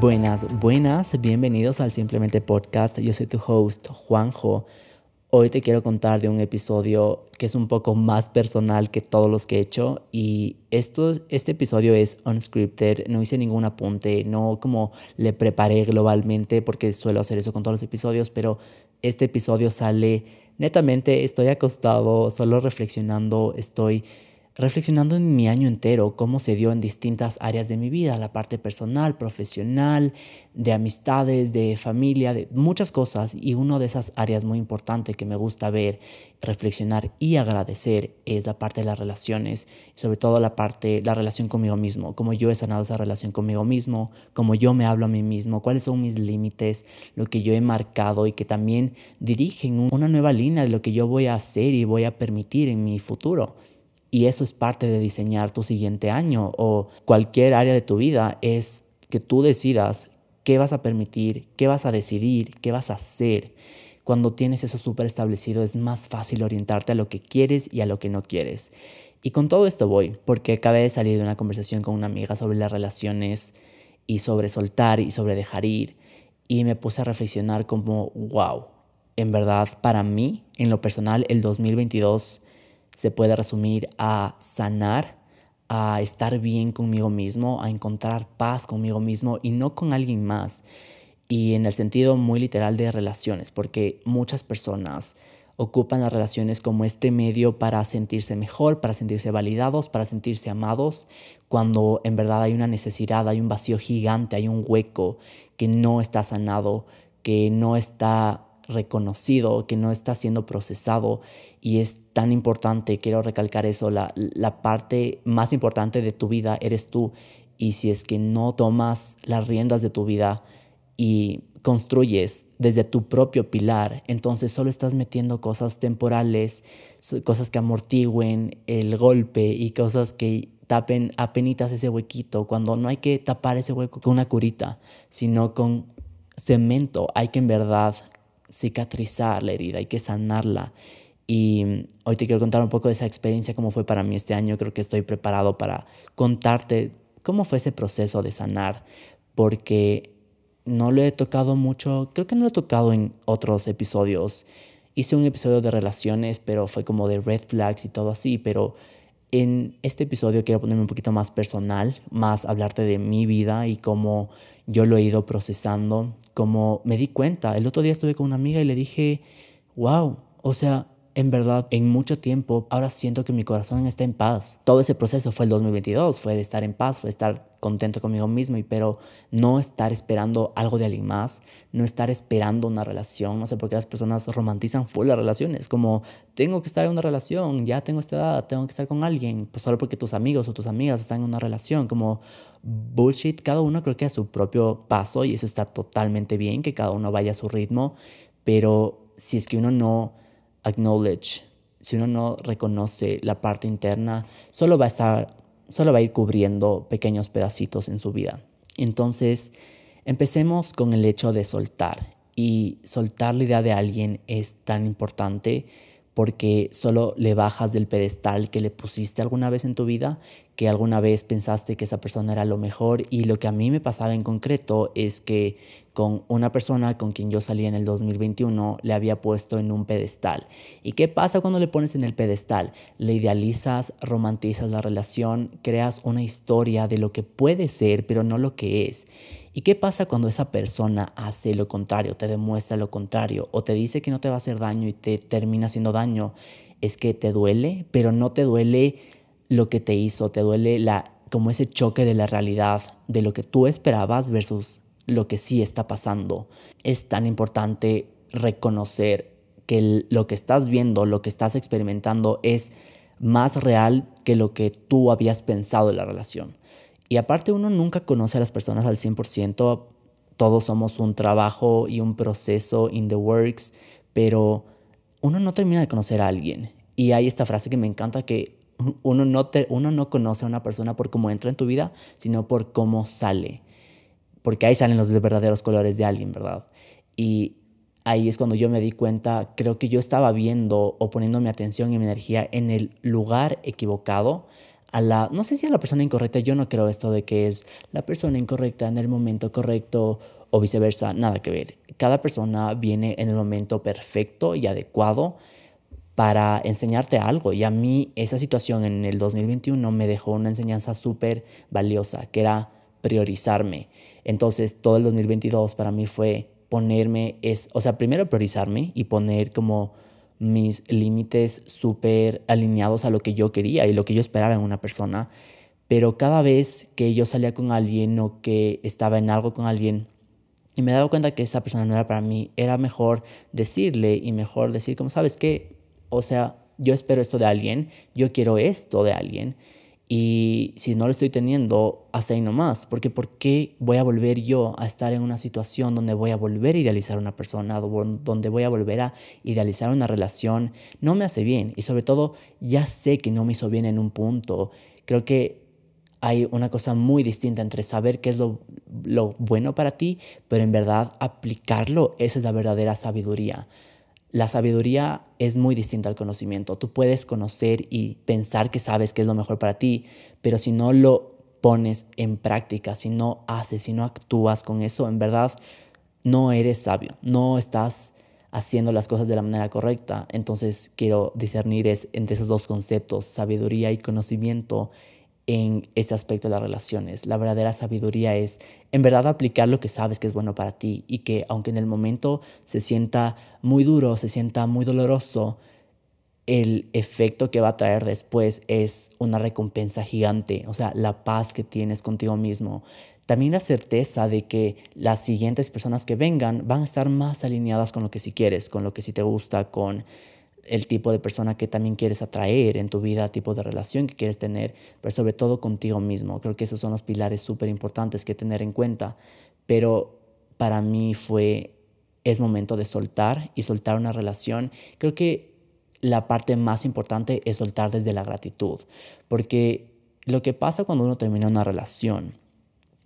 Buenas, buenas, bienvenidos al Simplemente Podcast. Yo soy tu host, Juanjo. Hoy te quiero contar de un episodio que es un poco más personal que todos los que he hecho y esto, este episodio es unscripted, no hice ningún apunte, no como le preparé globalmente porque suelo hacer eso con todos los episodios, pero este episodio sale netamente, estoy acostado, solo reflexionando, estoy reflexionando en mi año entero, cómo se dio en distintas áreas de mi vida, la parte personal, profesional, de amistades, de familia, de muchas cosas. Y una de esas áreas muy importantes que me gusta ver, reflexionar y agradecer es la parte de las relaciones, sobre todo la parte, la relación conmigo mismo, cómo yo he sanado esa relación conmigo mismo, cómo yo me hablo a mí mismo, cuáles son mis límites, lo que yo he marcado y que también dirigen una nueva línea de lo que yo voy a hacer y voy a permitir en mi futuro. Y eso es parte de diseñar tu siguiente año o cualquier área de tu vida, es que tú decidas qué vas a permitir, qué vas a decidir, qué vas a hacer. Cuando tienes eso súper establecido es más fácil orientarte a lo que quieres y a lo que no quieres. Y con todo esto voy, porque acabé de salir de una conversación con una amiga sobre las relaciones y sobre soltar y sobre dejar ir. Y me puse a reflexionar como, wow, en verdad, para mí, en lo personal, el 2022 se puede resumir a sanar, a estar bien conmigo mismo, a encontrar paz conmigo mismo y no con alguien más. Y en el sentido muy literal de relaciones, porque muchas personas ocupan las relaciones como este medio para sentirse mejor, para sentirse validados, para sentirse amados, cuando en verdad hay una necesidad, hay un vacío gigante, hay un hueco que no está sanado, que no está reconocido, que no está siendo procesado y es tan importante, quiero recalcar eso, la, la parte más importante de tu vida eres tú y si es que no tomas las riendas de tu vida y construyes desde tu propio pilar, entonces solo estás metiendo cosas temporales, cosas que amortigüen el golpe y cosas que tapen apenitas ese huequito, cuando no hay que tapar ese hueco con una curita, sino con cemento, hay que en verdad cicatrizar la herida, hay que sanarla. Y hoy te quiero contar un poco de esa experiencia, cómo fue para mí este año. Creo que estoy preparado para contarte cómo fue ese proceso de sanar, porque no lo he tocado mucho, creo que no lo he tocado en otros episodios. Hice un episodio de relaciones, pero fue como de red flags y todo así, pero en este episodio quiero ponerme un poquito más personal, más hablarte de mi vida y cómo yo lo he ido procesando, cómo me di cuenta. El otro día estuve con una amiga y le dije, wow, o sea, en verdad, en mucho tiempo, ahora siento que mi corazón está en paz. Todo ese proceso fue el 2022, fue de estar en paz, fue de estar contento conmigo mismo, y pero no estar esperando algo de alguien más, no estar esperando una relación. No sé por qué las personas romantizan full las relaciones, como tengo que estar en una relación, ya tengo esta edad, tengo que estar con alguien, pues solo porque tus amigos o tus amigas están en una relación, como bullshit. Cada uno creo que a su propio paso y eso está totalmente bien, que cada uno vaya a su ritmo, pero si es que uno no acknowledge, si uno no reconoce la parte interna, solo va a estar, solo va a ir cubriendo pequeños pedacitos en su vida. Entonces, empecemos con el hecho de soltar. Y soltar la idea de alguien es tan importante porque solo le bajas del pedestal que le pusiste alguna vez en tu vida, que alguna vez pensaste que esa persona era lo mejor y lo que a mí me pasaba en concreto es que con una persona con quien yo salí en el 2021 le había puesto en un pedestal. ¿Y qué pasa cuando le pones en el pedestal? Le idealizas, romantizas la relación, creas una historia de lo que puede ser, pero no lo que es. ¿Y qué pasa cuando esa persona hace lo contrario, te demuestra lo contrario o te dice que no te va a hacer daño y te termina haciendo daño? Es que te duele, pero no te duele lo que te hizo, te duele la como ese choque de la realidad, de lo que tú esperabas versus lo que sí está pasando. Es tan importante reconocer que lo que estás viendo, lo que estás experimentando es más real que lo que tú habías pensado en la relación. Y aparte uno nunca conoce a las personas al 100%, todos somos un trabajo y un proceso in the works, pero uno no termina de conocer a alguien. Y hay esta frase que me encanta que uno no, te, uno no conoce a una persona por cómo entra en tu vida, sino por cómo sale. Porque ahí salen los verdaderos colores de alguien, ¿verdad? Y ahí es cuando yo me di cuenta, creo que yo estaba viendo o poniendo mi atención y mi energía en el lugar equivocado, a la, no sé si a la persona incorrecta, yo no creo esto de que es la persona incorrecta en el momento correcto o viceversa, nada que ver. Cada persona viene en el momento perfecto y adecuado para enseñarte algo. Y a mí esa situación en el 2021 me dejó una enseñanza súper valiosa, que era priorizarme. Entonces todo el 2022 para mí fue ponerme, es, o sea, primero priorizarme y poner como mis límites súper alineados a lo que yo quería y lo que yo esperaba en una persona. Pero cada vez que yo salía con alguien o que estaba en algo con alguien y me daba cuenta que esa persona no era para mí, era mejor decirle y mejor decir como, ¿sabes qué? O sea, yo espero esto de alguien, yo quiero esto de alguien y si no lo estoy teniendo, hasta ahí nomás. Porque ¿por qué voy a volver yo a estar en una situación donde voy a volver a idealizar a una persona, donde voy a volver a idealizar una relación? No me hace bien. Y sobre todo, ya sé que no me hizo bien en un punto. Creo que hay una cosa muy distinta entre saber qué es lo, lo bueno para ti, pero en verdad aplicarlo, esa es la verdadera sabiduría. La sabiduría es muy distinta al conocimiento. Tú puedes conocer y pensar que sabes qué es lo mejor para ti, pero si no lo pones en práctica, si no haces, si no actúas con eso, en verdad no eres sabio, no estás haciendo las cosas de la manera correcta. Entonces quiero discernir entre esos dos conceptos, sabiduría y conocimiento, en ese aspecto de las relaciones. La verdadera sabiduría es en verdad aplicar lo que sabes que es bueno para ti y que aunque en el momento se sienta muy duro, se sienta muy doloroso, el efecto que va a traer después es una recompensa gigante, o sea, la paz que tienes contigo mismo. También la certeza de que las siguientes personas que vengan van a estar más alineadas con lo que sí quieres, con lo que sí te gusta, con el tipo de persona que también quieres atraer en tu vida, tipo de relación que quieres tener, pero sobre todo contigo mismo. Creo que esos son los pilares súper importantes que tener en cuenta. Pero para mí fue, es momento de soltar y soltar una relación. Creo que la parte más importante es soltar desde la gratitud, porque lo que pasa cuando uno termina una relación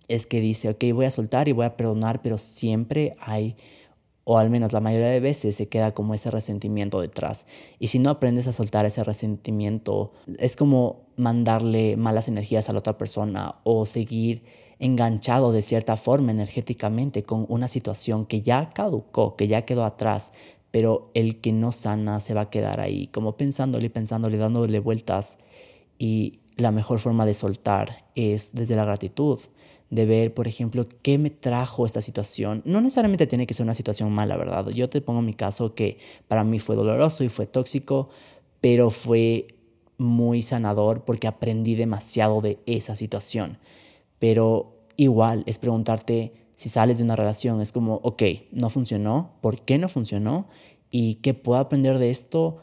es que dice, ok, voy a soltar y voy a perdonar, pero siempre hay o al menos la mayoría de veces se queda como ese resentimiento detrás. Y si no aprendes a soltar ese resentimiento, es como mandarle malas energías a la otra persona o seguir enganchado de cierta forma energéticamente con una situación que ya caducó, que ya quedó atrás, pero el que no sana se va a quedar ahí, como pensándole pensándole, dándole vueltas. Y la mejor forma de soltar es desde la gratitud de ver, por ejemplo, qué me trajo esta situación. No necesariamente tiene que ser una situación mala, ¿verdad? Yo te pongo mi caso que para mí fue doloroso y fue tóxico, pero fue muy sanador porque aprendí demasiado de esa situación. Pero igual es preguntarte si sales de una relación, es como, ok, no funcionó, ¿por qué no funcionó? ¿Y qué puedo aprender de esto?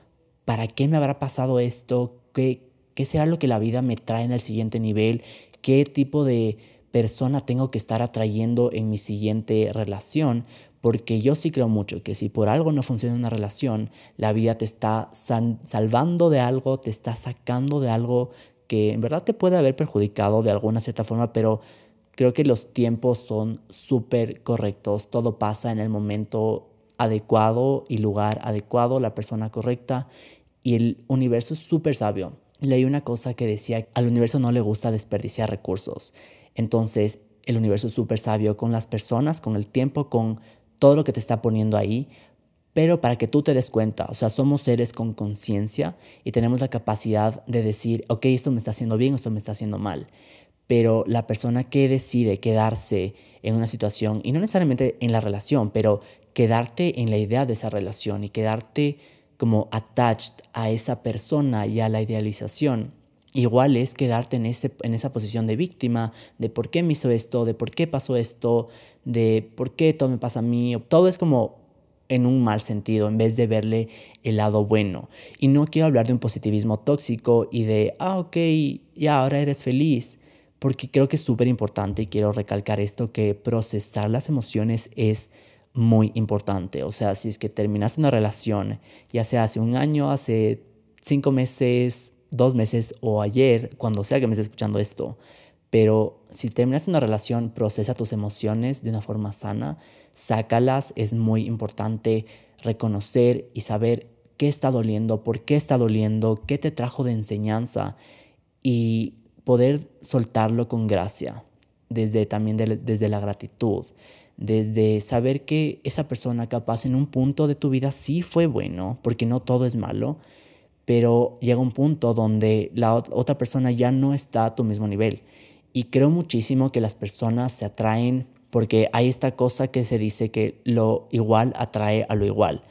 ¿Para qué me habrá pasado esto? ¿Qué, qué será lo que la vida me trae en el siguiente nivel? ¿Qué tipo de persona tengo que estar atrayendo en mi siguiente relación, porque yo sí creo mucho que si por algo no funciona una relación, la vida te está salvando de algo, te está sacando de algo que en verdad te puede haber perjudicado de alguna cierta forma, pero creo que los tiempos son súper correctos, todo pasa en el momento adecuado y lugar adecuado, la persona correcta y el universo es súper sabio. Leí una cosa que decía, al universo no le gusta desperdiciar recursos. Entonces, el universo es súper sabio con las personas, con el tiempo, con todo lo que te está poniendo ahí, pero para que tú te des cuenta, o sea, somos seres con conciencia y tenemos la capacidad de decir, ok, esto me está haciendo bien, esto me está haciendo mal. Pero la persona que decide quedarse en una situación, y no necesariamente en la relación, pero quedarte en la idea de esa relación y quedarte como attached a esa persona y a la idealización, igual es quedarte en, ese, en esa posición de víctima, de por qué me hizo esto, de por qué pasó esto, de por qué todo me pasa a mí. Todo es como en un mal sentido, en vez de verle el lado bueno. Y no quiero hablar de un positivismo tóxico y de, ah, ok, ya ahora eres feliz, porque creo que es súper importante y quiero recalcar esto, que procesar las emociones es muy importante. O sea, si es que terminas una relación, ya sea hace un año, hace cinco meses, dos meses o ayer, cuando sea que me esté escuchando esto, Pero si terminas una relación, procesa tus emociones de una forma sana, sácalas, es muy importante reconocer y saber qué está doliendo, por qué está doliendo, qué te trajo de enseñanza y poder soltarlo con gracia, desde también desde la gratitud, desde saber que esa persona capaz en un punto de tu vida sí fue bueno, porque no todo es malo, pero llega un punto donde la otra persona ya no está a tu mismo nivel. Y creo muchísimo que las personas se atraen porque hay esta cosa que se dice que lo igual atrae a lo igual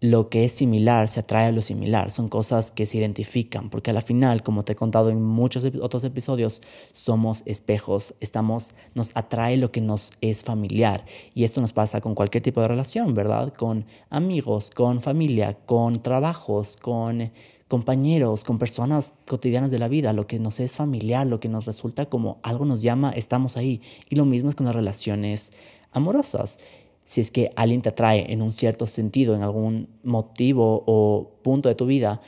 lo que es similar se atrae a lo similar, son cosas que se identifican, porque a la final, como te he contado en muchos otros episodios, somos espejos, estamos, nos atrae lo que nos es familiar y esto nos pasa con cualquier tipo de relación, ¿verdad? Con amigos, con familia, con trabajos, con compañeros, con personas cotidianas de la vida, lo que nos es familiar, lo que nos resulta como algo nos llama, estamos ahí. Y lo mismo es con las relaciones amorosas si es que alguien te atrae en un cierto sentido, en algún motivo o punto de tu vida,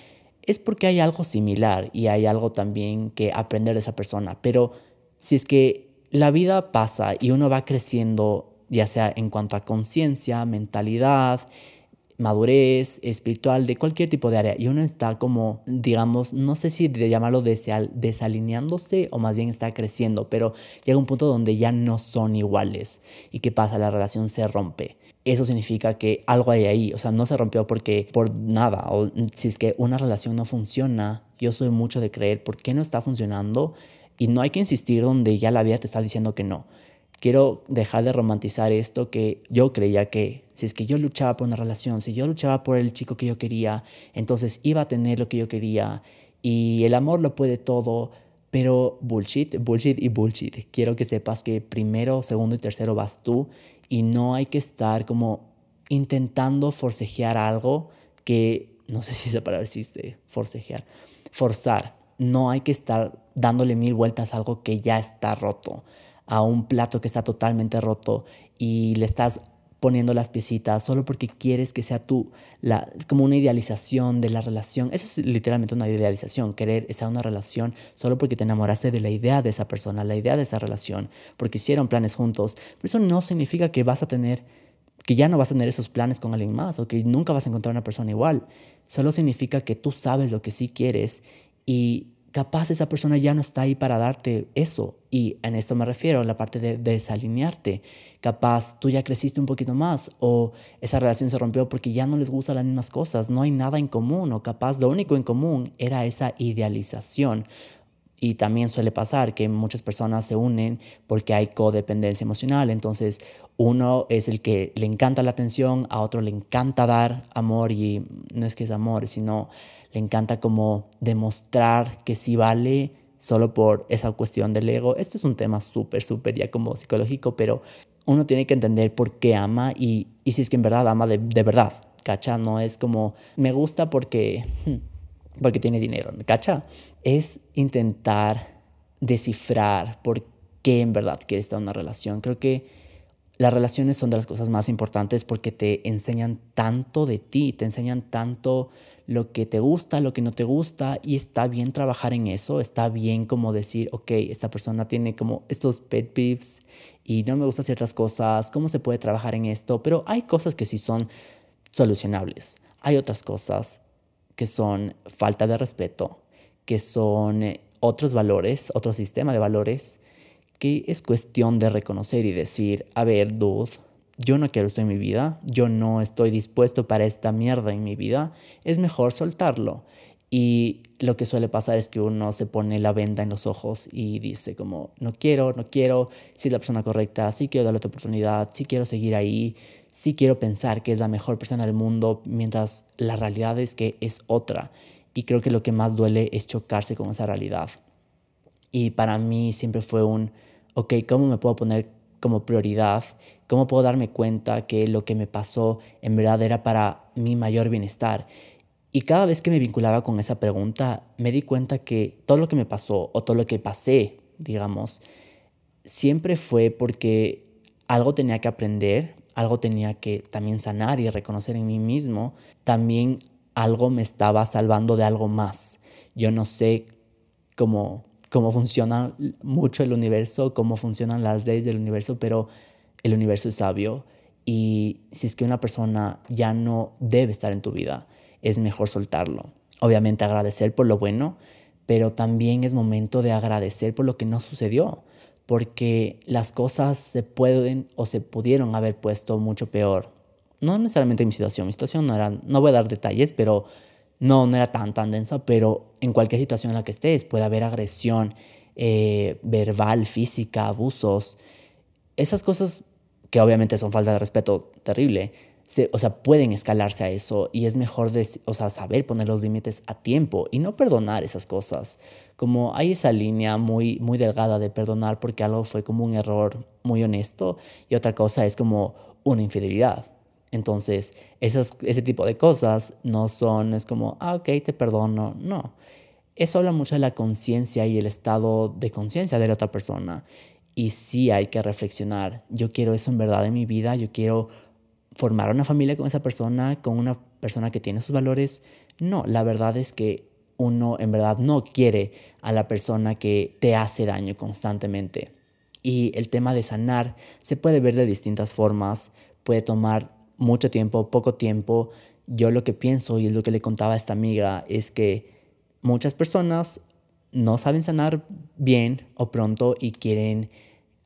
es porque hay algo similar y hay algo también que aprender de esa persona. Pero si es que la vida pasa y uno va creciendo, ya sea en cuanto a conciencia, mentalidad, madurez espiritual, de cualquier tipo de área. Y uno está como, digamos, no sé si de llamarlo desalineándose o más bien está creciendo, pero llega un punto donde ya no son iguales. ¿Y qué pasa? La relación se rompe. Eso significa que algo hay ahí, o sea, no se rompió porque por nada, o si es que una relación no funciona, yo soy mucho de creer por qué no está funcionando y no hay que insistir donde ya la vida te está diciendo que no quiero dejar de romantizar esto que yo creía que si es que yo luchaba por una relación, si yo luchaba por el chico que yo quería, entonces iba a tener lo que yo quería y el amor lo puede todo, pero bullshit, bullshit y bullshit. Quiero que sepas que primero, segundo y tercero vas tú y no hay que estar como intentando forcejear algo que, no sé si esa palabra existe, forcejear, forzar. No hay que estar dándole mil vueltas a algo que ya está roto a un plato que está totalmente roto y le estás poniendo las piecitas solo porque quieres que sea tú, la, como una idealización de la relación. Eso es literalmente una idealización, querer estar en una relación solo porque te enamoraste de la idea de esa persona, la idea de esa relación, porque hicieron planes juntos. Pero eso no significa que vas a tener, que ya no vas a tener esos planes con alguien más o que nunca vas a encontrar una persona igual. Solo significa que tú sabes lo que sí quieres y capaz esa persona ya no está ahí para darte eso. Y en esto me refiero a la parte de desalinearte. Capaz tú ya creciste un poquito más o esa relación se rompió porque ya no les gustan las mismas cosas, no hay nada en común o capaz lo único en común era esa idealización. Y también suele pasar que muchas personas se unen porque hay codependencia emocional. Entonces, uno es el que le encanta la atención, a otro le encanta dar amor y no es que es amor, sino le encanta como demostrar que sí vale solo por esa cuestión del ego. Esto es un tema súper, súper ya como psicológico, pero uno tiene que entender por qué ama y, y si es que en verdad ama de, de verdad, ¿cacha? No es como, me gusta porque, hmm, porque tiene dinero, ¿cacha? Es intentar descifrar por qué en verdad quiere estar en una relación. Creo que las relaciones son de las cosas más importantes porque te enseñan tanto de ti, te enseñan tanto lo que te gusta, lo que no te gusta y está bien trabajar en eso, está bien como decir, ok, esta persona tiene como estos pet peeves y no me gustan ciertas cosas, ¿cómo se puede trabajar en esto? Pero hay cosas que sí son solucionables, hay otras cosas que son falta de respeto, que son eh, otros valores, otro sistema de valores que es cuestión de reconocer y decir, a ver, dude, yo no quiero esto en mi vida, yo no estoy dispuesto para esta mierda en mi vida, es mejor soltarlo. Y lo que suele pasar es que uno se pone la venda en los ojos y dice como, no quiero, no quiero, si es la persona correcta, sí quiero darle otra oportunidad, sí quiero seguir ahí, sí quiero pensar que es la mejor persona del mundo, mientras la realidad es que es otra. Y creo que lo que más duele es chocarse con esa realidad. Y para mí siempre fue un, ok, ¿cómo me puedo poner como prioridad? ¿Cómo puedo darme cuenta que lo que me pasó en verdad era para mi mayor bienestar? Y cada vez que me vinculaba con esa pregunta, me di cuenta que todo lo que me pasó o todo lo que pasé, digamos, siempre fue porque algo tenía que aprender, algo tenía que también sanar y reconocer en mí mismo, también algo me estaba salvando de algo más. Yo no sé cómo cómo funciona mucho el universo, cómo funcionan las leyes del universo, pero el universo es sabio y si es que una persona ya no debe estar en tu vida, es mejor soltarlo. Obviamente agradecer por lo bueno, pero también es momento de agradecer por lo que no sucedió, porque las cosas se pueden o se pudieron haber puesto mucho peor. No necesariamente en mi situación, mi situación no era, no voy a dar detalles, pero no, no era tan, tan densa, pero en cualquier situación en la que estés puede haber agresión eh, verbal, física, abusos. Esas cosas que obviamente son falta de respeto terrible, o sea, pueden escalarse a eso y es mejor saber poner los límites a tiempo y no perdonar esas cosas. Como hay esa línea muy, muy delgada de perdonar porque algo fue como un error muy honesto y otra cosa es como una infidelidad. Entonces, esas, ese tipo de cosas no son, es como, ah, ok, te perdono. No. Eso habla mucho de la conciencia y el estado de conciencia de la otra persona. Y sí hay que reflexionar. Yo quiero eso en verdad en mi vida. Yo quiero formar una familia con esa persona, con una persona que tiene sus valores. No, la verdad es que uno en verdad no quiere a la persona que te hace daño constantemente. Y el tema de sanar se puede ver de distintas formas, puede tomar mucho tiempo, poco tiempo. Yo lo que pienso y es lo que le contaba a esta amiga es que muchas personas no saben sanar bien o pronto y quieren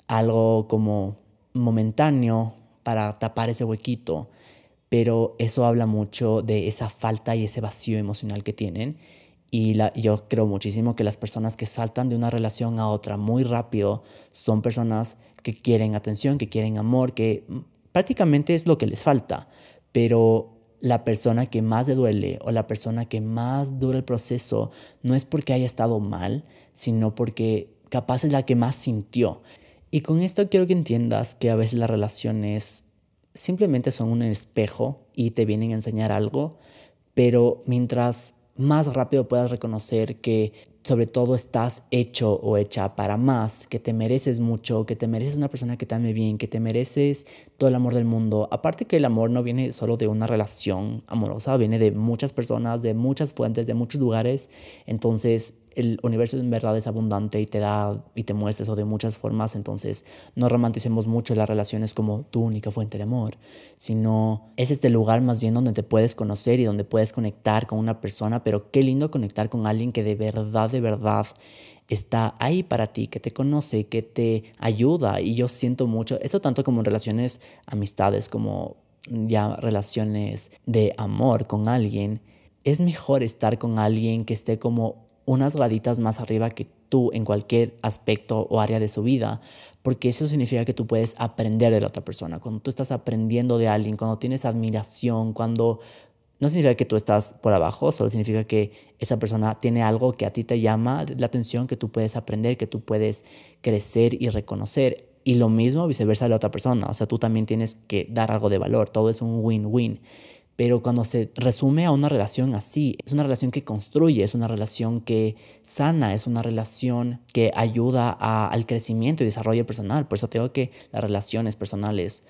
algo como momentáneo para tapar ese huequito, pero eso habla mucho de esa falta y ese vacío emocional que tienen. Y yo creo muchísimo que las personas que saltan de una relación a otra muy rápido son personas que quieren atención, que quieren amor, que prácticamente es lo que les falta, pero la persona que más le duele o la persona que más dura el proceso no es porque haya estado mal, sino porque capaz es la que más sintió. Y con esto quiero que entiendas que a veces las relaciones simplemente son un espejo y te vienen a enseñar algo, pero mientras más rápido puedas reconocer que sobre todo estás hecho o hecha para más, que te mereces mucho, que te mereces una persona que te ame bien, que te mereces todo el amor del mundo. Aparte que el amor no viene solo de una relación amorosa, viene de muchas personas, de muchas fuentes, de muchos lugares. Entonces el universo en verdad es abundante y te da y te muestra eso de muchas formas, entonces no romanticemos mucho las relaciones como tu única fuente de amor, sino es este lugar más bien donde te puedes conocer y donde puedes conectar con una persona, pero qué lindo conectar con alguien que de verdad, de verdad está ahí para ti, que te conoce, que te ayuda. Y yo siento mucho, esto tanto como en relaciones, amistades, como ya relaciones de amor con alguien, es mejor estar con alguien que esté como unas graditas más arriba que tú en cualquier aspecto o área de su vida, porque eso significa que tú puedes aprender de la otra persona. Cuando tú estás aprendiendo de alguien, cuando tienes admiración, cuando no significa que tú estás por abajo, solo significa que esa persona tiene algo que a ti te llama la atención, que tú puedes aprender, que tú puedes crecer y reconocer. Y lo mismo viceversa de la otra persona, o sea, tú también tienes que dar algo de valor, todo es un win-win. Pero cuando se resume a una relación así, es una relación que construye, es una relación que sana, es una relación que ayuda al crecimiento y desarrollo personal. Por eso tengo que las relaciones personales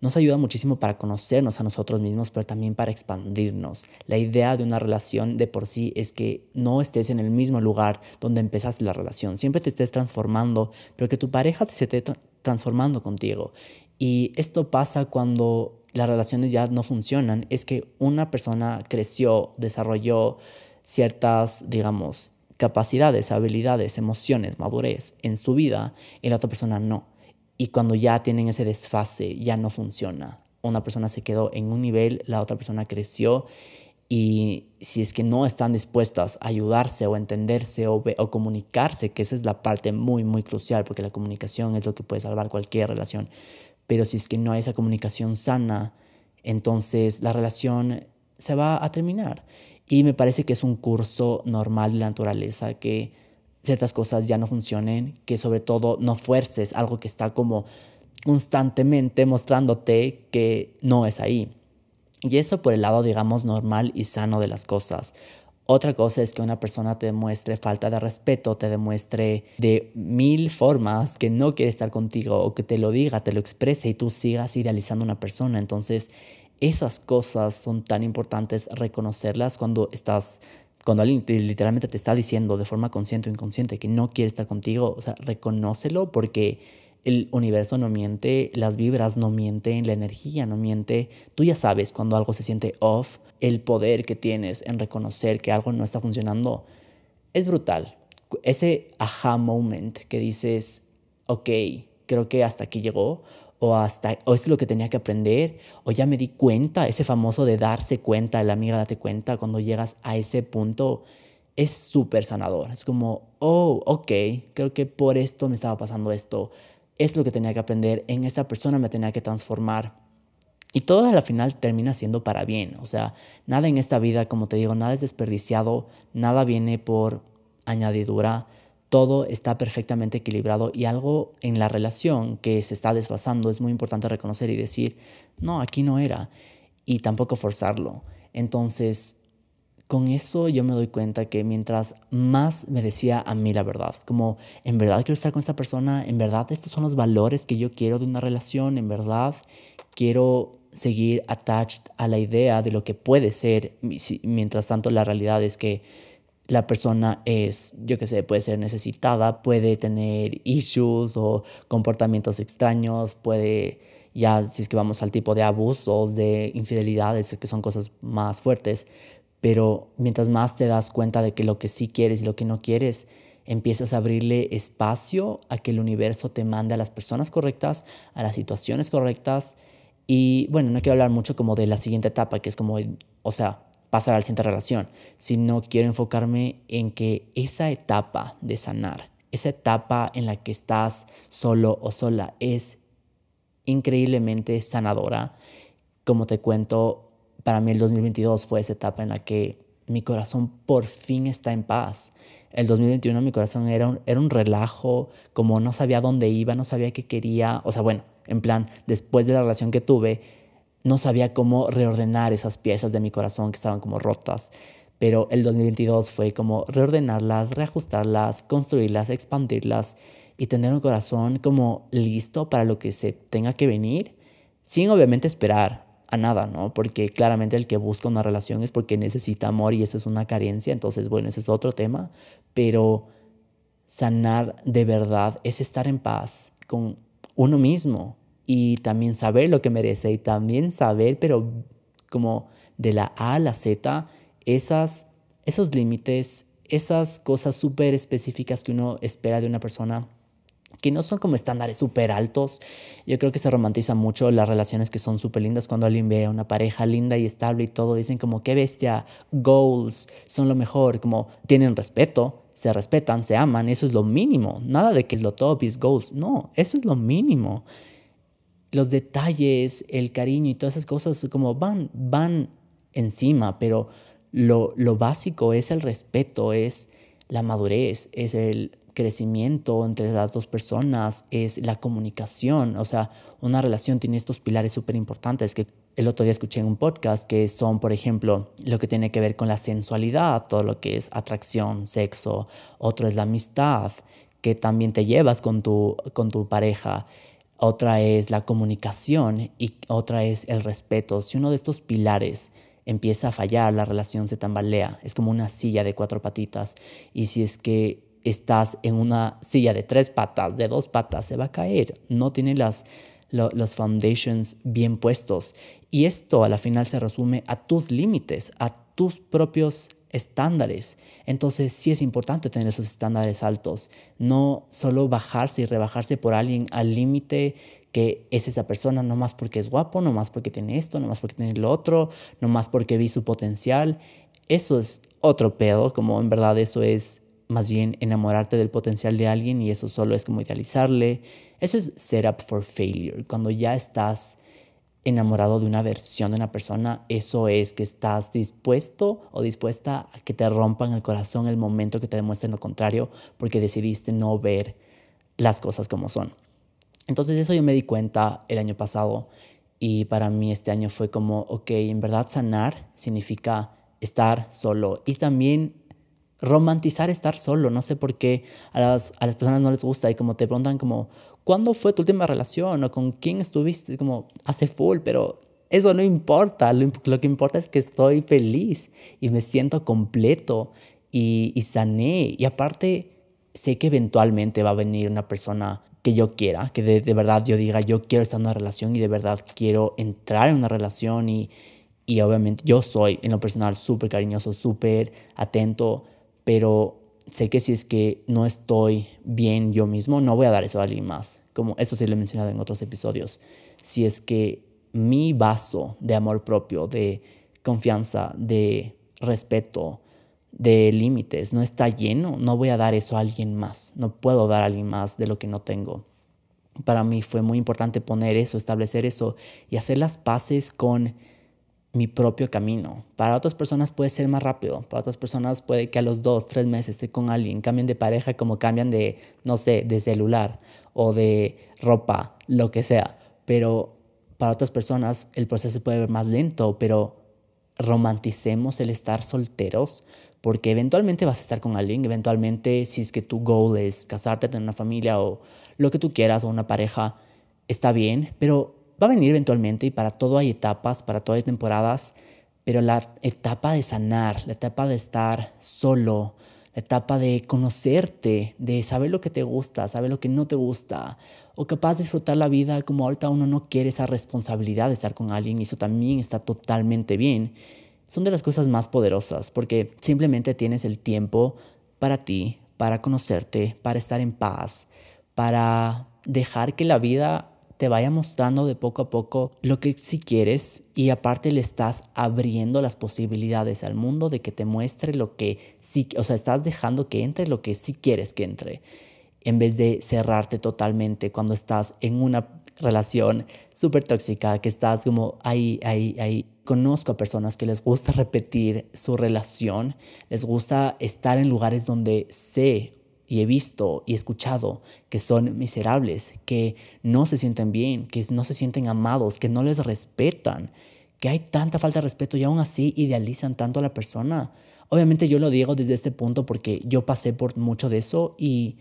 nos ayudan muchísimo para conocernos a nosotros mismos, pero también para expandirnos. La idea de una relación de por sí es que no estés en el mismo lugar donde empezaste la relación. Siempre te estés transformando, pero que tu pareja se esté transformando contigo. Y esto pasa cuando las relaciones ya no funcionan, es que una persona creció, desarrolló ciertas, digamos, capacidades, habilidades, emociones, madurez en su vida y la otra persona no. Y cuando ya tienen ese desfase, ya no funciona. Una persona se quedó en un nivel, la otra persona creció y si es que no están dispuestas a ayudarse o entenderse o, o, comunicarse, que esa es la parte muy, muy crucial, porque la comunicación es lo que puede salvar cualquier relación, pero si es que no hay esa comunicación sana, entonces la relación se va a terminar. Y me parece que es un curso normal de la naturaleza, que ciertas cosas ya no funcionen, que sobre todo no fuerces algo que está como constantemente mostrándote que no es ahí. Y eso por el lado, digamos, normal y sano de las cosas. Otra cosa es que una persona te demuestre falta de respeto, te demuestre de mil formas que no quiere estar contigo o que te lo diga, te lo exprese y tú sigas idealizando a una persona. Entonces, esas cosas son tan importantes reconocerlas cuando estás cuando alguien literalmente te está diciendo de forma consciente o inconsciente que no quiere estar contigo, o sea, reconócelo porque el universo no miente, las vibras no mienten, la energía no miente. Tú ya sabes cuando algo se siente off, el poder que tienes en reconocer que algo no está funcionando es brutal. Ese aha moment que dices, ok, creo que hasta aquí llegó, o hasta, o es lo que tenía que aprender, o ya me di cuenta, ese famoso de darse cuenta, la amiga date cuenta, cuando llegas a ese punto, es súper sanador. Es como, oh, ok, creo que por esto me estaba pasando esto es lo que tenía que aprender, en esta persona me tenía que transformar. Y todo al final termina siendo para bien. O sea, nada en esta vida, como te digo, nada es desperdiciado, nada viene por añadidura, todo está perfectamente equilibrado y algo en la relación que se está desfasando es muy importante reconocer y decir, no, aquí no era, y tampoco forzarlo. Entonces, con eso yo me doy cuenta que mientras más me decía a mí la verdad, como en verdad quiero estar con esta persona, en verdad estos son los valores que yo quiero de una relación, en verdad quiero seguir attached a la idea de lo que puede ser, mientras tanto la realidad es que la persona es, yo qué sé, puede ser necesitada, puede tener issues o comportamientos extraños, puede, ya si es que vamos al tipo de abusos, de infidelidades, que son cosas más fuertes, pero mientras más te das cuenta de que lo que sí quieres y lo que no quieres, empiezas a abrirle espacio a que el universo te mande a las personas correctas, a las situaciones correctas. Y bueno, no quiero hablar mucho como de la siguiente etapa, que es como, o sea, pasar a la siguiente relación, sino quiero enfocarme en que esa etapa de sanar, esa etapa en la que estás solo o sola, es increíblemente sanadora. Como te cuento, para mí el 2022 fue esa etapa en la que mi corazón por fin está en paz. El 2021 mi corazón era un, era un relajo, como no sabía dónde iba, no sabía qué quería, o sea, bueno, en plan, después de la relación que tuve, no sabía cómo reordenar esas piezas de mi corazón que estaban como rotas. Pero el 2022 fue como reordenarlas, reajustarlas, construirlas, expandirlas y tener un corazón como listo para lo que se tenga que venir, sin obviamente esperar a nada, ¿no? Porque claramente el que busca una relación es porque necesita amor y eso es una carencia, entonces bueno, ese es otro tema, pero sanar de verdad es estar en paz con uno mismo y también saber lo que merece y también saber, pero como de la A a la Z, esas, esos límites, esas cosas súper específicas que uno espera de una persona no son como estándares súper altos. Yo creo que se romantiza mucho las relaciones que son súper lindas cuando alguien ve a una pareja linda y estable y todo. Dicen como, qué bestia, goals, son lo mejor, como tienen respeto, se respetan, se aman, eso es lo mínimo. Nada de que lo top is goals, no, eso es lo mínimo. Los detalles, el cariño y todas esas cosas como van, van encima, pero lo, lo básico es el respeto, es la madurez, es el crecimiento entre las dos personas, es la comunicación. O sea, una relación tiene estos pilares súper importantes que el otro día escuché en un podcast que son, por ejemplo, lo que tiene que ver con la sensualidad, todo lo que es atracción, sexo. Otro es la amistad, que también te llevas con tu, con tu pareja. Otra es la comunicación y otra es el respeto. Si uno de estos pilares empieza a fallar, la relación se tambalea. Es como una silla de cuatro patitas. Y si es que estás en una silla de tres patas, de dos patas, se va a caer. No tiene las, los foundations bien puestos. Y esto a la final se resume a tus límites, a tus propios estándares. Entonces sí es importante tener esos estándares altos, no solo bajarse y rebajarse por alguien al límite que es esa persona, no más porque es guapo, no más porque tiene esto, no más porque tiene lo otro, no más porque vi su potencial. Eso es otro pedo, como en verdad eso es más bien enamorarte del potencial de alguien y eso solo es como idealizarle. Eso es set up for failure. Cuando ya estás enamorado de una versión de una persona, eso es que estás dispuesto o dispuesta a que te rompan el corazón el momento que te demuestren lo contrario porque decidiste no ver las cosas como son. Entonces eso yo me di cuenta el año pasado y para mí este año fue como, ok, en verdad sanar significa estar solo y también romantizar estar solo. No sé por qué a las, a las personas no les gusta y como te preguntan como, ¿cuándo fue tu última relación? o con quién estuviste? Como, hace full, pero eso no importa, lo, que importa es que estoy feliz y me siento completo y, y sané. Y aparte, sé que eventualmente va a venir una persona que yo quiera, que de, verdad yo diga, yo quiero estar en una relación y de verdad quiero entrar en una relación y, y obviamente yo soy en lo personal súper cariñoso, súper atento, pero sé que si es que no estoy bien yo mismo, no voy a dar eso a alguien más. Como eso sí lo he mencionado en otros episodios. Si es que mi vaso de amor propio, de confianza, de respeto, de límites no está lleno, no voy a dar eso a alguien más. No puedo dar a alguien más de lo que no tengo. Para mí fue muy importante poner eso, establecer eso y hacer las paces con mi propio camino. Para otras personas puede ser más rápido, para otras personas puede que a los dos, tres meses esté con alguien, cambien de pareja como cambian de, no sé, de celular o de ropa, lo que sea. Pero para otras personas el proceso puede ser más lento, pero romanticemos el estar solteros porque eventualmente vas a estar con alguien, eventualmente si es que tu goal es casarte, tener una familia o lo que tú quieras o una pareja, está bien, pero va a venir eventualmente y para todo hay etapas, para todo hay temporadas, pero la etapa de sanar, la etapa de estar solo, la etapa de conocerte, de saber lo que te gusta, saber lo que no te gusta, o capaz de disfrutar la vida como ahorita uno no quiere esa responsabilidad de estar con alguien y eso también está totalmente bien, son de las cosas más poderosas porque simplemente tienes el tiempo para ti, para conocerte, para estar en paz, para dejar que la vida te vaya mostrando de poco a poco lo que sí quieres y aparte le estás abriendo las posibilidades al mundo de que te muestre lo que sí, o sea, estás dejando que entre lo que sí quieres que entre, en vez de cerrarte totalmente cuando estás en una relación súper tóxica, que estás como ahí, ahí, ahí. Conozco a personas que les gusta repetir su relación, les gusta estar en lugares donde sé y he visto y escuchado que son miserables, que no se sienten bien, que no se sienten amados, que no les respetan, que hay tanta falta de respeto y aún así idealizan tanto a la persona. Obviamente yo lo digo desde este punto porque yo pasé por mucho de eso y,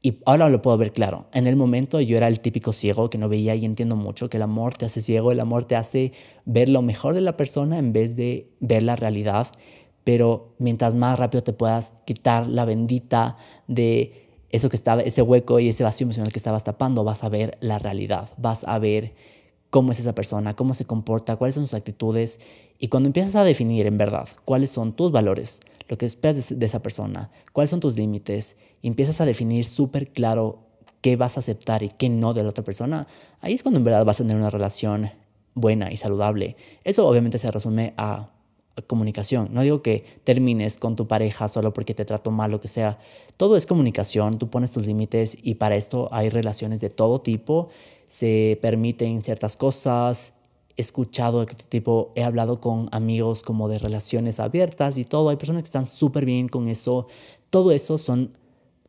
y ahora lo puedo ver claro. En el momento yo era el típico ciego que no veía y entiendo mucho que el amor te hace ciego, el amor te hace ver lo mejor de la persona en vez de ver la realidad pero mientras más rápido te puedas quitar la bendita de eso que estaba, ese hueco y ese vacío emocional que estabas tapando, vas a ver la realidad, vas a ver cómo es esa persona, cómo se comporta, cuáles son sus actitudes y cuando empiezas a definir en verdad cuáles son tus valores, lo que esperas de, esa persona, cuáles son tus límites y empiezas a definir súper claro qué vas a aceptar y qué no de la otra persona, ahí es cuando en verdad vas a tener una relación buena y saludable. Eso obviamente se resume a comunicación. No digo que termines con tu pareja solo porque te trato mal, lo que sea. Todo es comunicación, tú pones tus límites y para esto hay relaciones de todo tipo. Se permiten ciertas cosas. He escuchado tipo, he hablado con amigos como de relaciones abiertas y todo. Hay personas que están súper bien con eso. Todo eso son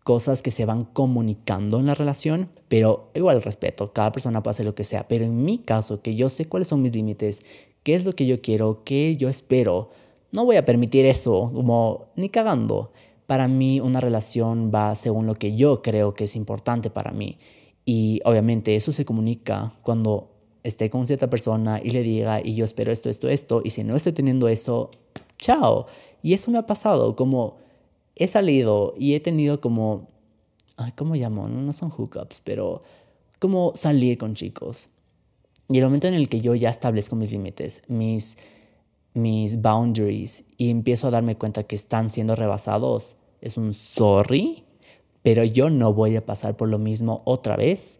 cosas que se van comunicando en la relación, pero igual respeto, cada persona puede hacer lo que sea, pero en mi caso, que yo sé cuáles son mis límites, qué es lo que yo quiero, qué yo espero. No voy a permitir eso, como ni cagando. Para mí una relación va según lo que yo creo que es importante para mí. Y obviamente eso se comunica cuando esté con cierta persona y le diga, y yo espero esto, esto, esto, y si no estoy teniendo eso, chao. Y eso me ha pasado, como he salido y he tenido como, ¿cómo llamo? No son hookups, pero como salir con chicos. Y el momento en el que yo ya establezco mis límites, mis, mis boundaries y empiezo a darme cuenta que están siendo rebasados, es un sorry, pero yo no voy a pasar por lo mismo otra vez.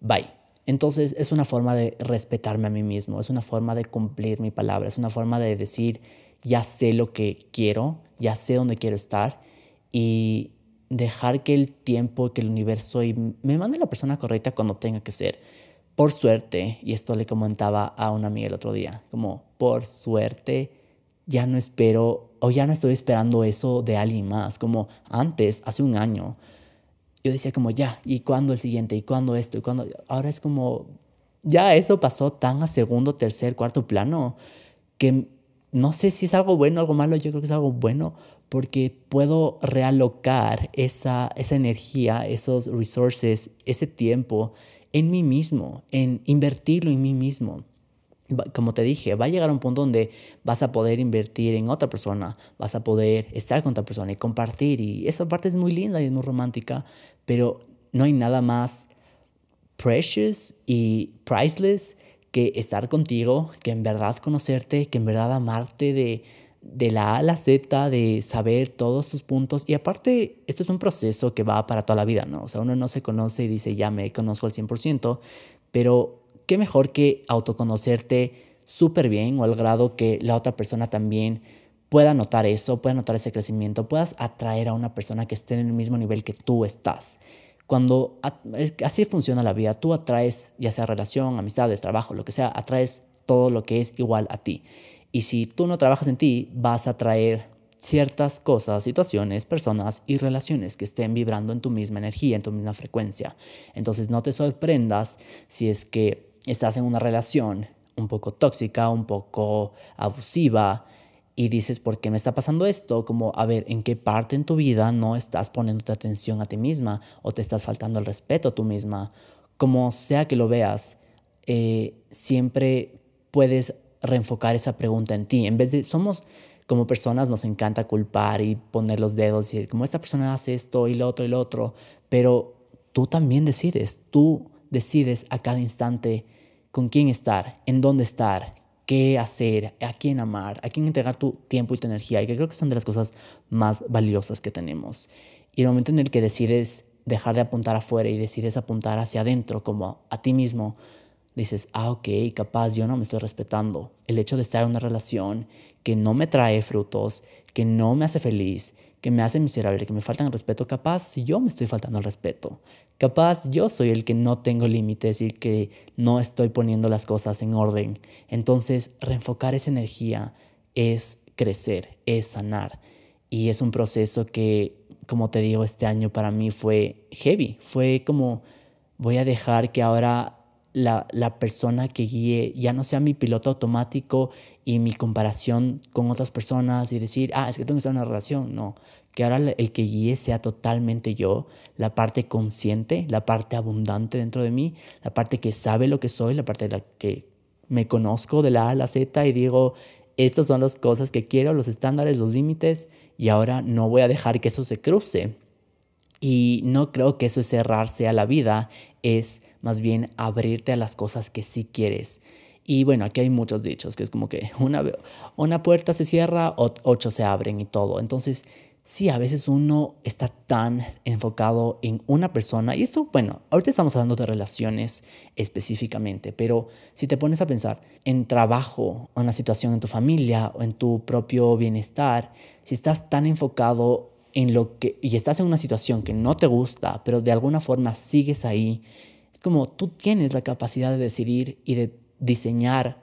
Bye. Entonces es una forma de respetarme a mí mismo, es una forma de cumplir mi palabra, es una forma de decir, ya sé lo que quiero, ya sé dónde quiero estar y dejar que el tiempo, que el universo me mande la persona correcta cuando tenga que ser por suerte, y esto le comentaba a una amiga el otro día, como por suerte ya no espero o ya no estoy esperando eso de alguien más, como antes, hace un año. Yo decía como ya, ¿y cuándo el siguiente? ¿Y cuándo esto? ¿Y cuándo? Ahora es como, ya eso pasó tan a segundo, tercer, cuarto plano, que no sé si es algo bueno o algo malo, yo creo que es algo bueno, porque puedo realocar esa, esa energía, esos resources, ese tiempo en mí mismo, en invertirlo en mí mismo. como te dije, va a llegar un punto donde vas a poder invertir en otra persona, vas a poder estar con otra persona y compartir. Y esa parte es muy linda y es muy romántica, pero no hay nada más precious y priceless que estar contigo, que en verdad conocerte, que en verdad amarte de, de la A a la Z, de saber todos tus puntos. Y aparte, esto es un proceso que va para toda la vida, ¿no? O sea, uno no se conoce y dice, ya me conozco al 100%, pero qué mejor que autoconocerte súper bien o al grado que la otra persona también pueda notar eso, pueda notar ese crecimiento, puedas atraer a una persona que esté en el mismo nivel que tú estás. Cuando así funciona la vida, tú atraes, ya sea relación, amistades, trabajo, lo que sea, atraes todo lo que es igual a ti. Y si tú no trabajas en ti, vas a atraer ciertas cosas, situaciones, personas y relaciones que estén vibrando en tu misma energía, en tu misma frecuencia. Entonces no te sorprendas si es que estás en una relación un poco tóxica, un poco abusiva, y dices, ¿por qué me está pasando esto? Como, a ver, ¿en qué parte en tu vida no estás poniendo atención a ti misma o te estás faltando el respeto a tú misma? Como sea que lo veas, eh, siempre puedes reenfocar esa pregunta en ti. En vez de, somos como personas, nos encanta culpar y poner los dedos y decir, como esta persona hace esto y lo otro y lo otro, pero tú también decides, tú decides a cada instante con quién estar, en dónde estar, qué hacer, a quién amar, a quién entregar tu tiempo y tu energía, y que creo que son de las cosas más valiosas que tenemos. Y el momento en el que decides dejar de apuntar afuera y decides apuntar hacia adentro, como a ti mismo, dices, ah, ok, capaz yo no me estoy respetando. El hecho de estar en una relación que no me trae frutos, que no me hace feliz, que me hace miserable, que me faltan el respeto, capaz yo me estoy faltando el respeto. Capaz yo soy el que no tengo límites y que no estoy poniendo las cosas en orden. Entonces, reenfocar esa energía es crecer, es sanar. Y es un proceso que, como te digo, este año para mí fue heavy. Fue como, voy a dejar que ahora la, la, persona que guíe ya no sea mi piloto automático y mi comparación con otras personas y decir, ah, es que tengo que estar en una relación. No, que ahora el que guíe sea totalmente yo, la parte consciente, la parte abundante dentro de mí, la parte que sabe lo que soy, la parte de la que me conozco de la A a la Z y digo, estas son las cosas que quiero, los estándares, los límites, y ahora no voy a dejar que eso se cruce. Y no creo que eso es cerrarse a la vida, es más bien abrirte a las cosas que sí quieres. Y bueno, aquí hay muchos dichos, que es como que una, una puerta se cierra, ocho se abren y todo. Entonces, sí, a veces uno está tan enfocado en una persona, y esto, bueno, ahorita estamos hablando de relaciones específicamente, pero si te pones a pensar en trabajo, en la situación en tu familia, o en tu propio bienestar, si estás tan enfocado en lo que, y estás en una situación que no te gusta, pero de alguna forma sigues ahí, es como tú tienes la capacidad de decidir y de diseñar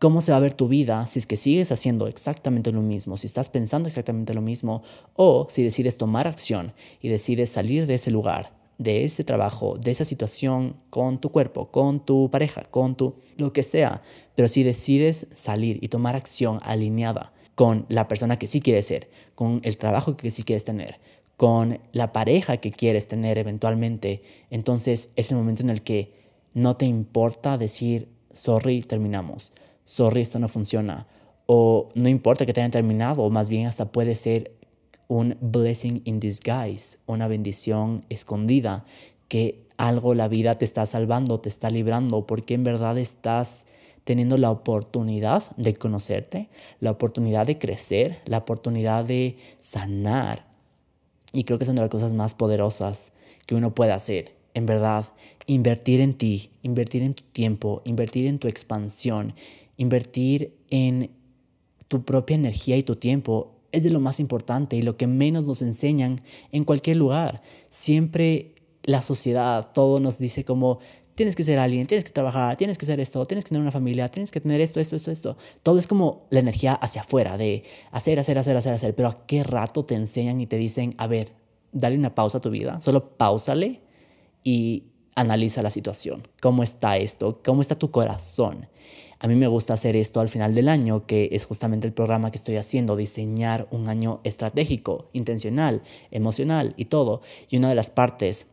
cómo se va a ver tu vida si es que sigues haciendo exactamente lo mismo, si estás pensando exactamente lo mismo, o si decides tomar acción y decides salir de ese lugar, de ese trabajo, de esa situación con tu cuerpo, con tu pareja, con tu lo que sea, pero si decides salir y tomar acción alineada con la persona que sí quieres ser, con el trabajo que sí quieres tener, con la pareja que quieres tener eventualmente, entonces es el momento en el que no te importa decir, sorry, terminamos, sorry, esto no funciona, o no importa que te hayan terminado, más bien hasta puede ser un blessing in disguise, una bendición escondida, que algo la vida te está salvando, te está librando, porque en verdad estás teniendo la oportunidad de conocerte, la oportunidad de crecer, la oportunidad de sanar. Y creo que son de las cosas más poderosas que uno puede hacer. En verdad, invertir en ti, invertir en tu tiempo, invertir en tu expansión, invertir en tu propia energía y tu tiempo es de lo más importante y lo que menos nos enseñan en cualquier lugar. Siempre la sociedad, todo nos dice como tienes que ser alguien, tienes que trabajar, tienes que ser esto, tienes que tener una familia, tienes que tener esto, esto, esto, esto. Todo es como la energía hacia afuera de hacer, hacer, hacer, hacer, hacer. Pero a qué rato te enseñan y te dicen, a ver, dale una pausa a tu vida, solo pausale y analiza la situación. ¿Cómo está esto? ¿Cómo está tu corazón? A mí me gusta hacer esto al final del año, que es justamente el programa que estoy haciendo, diseñar un año estratégico, intencional, emocional y todo. Y una de las partes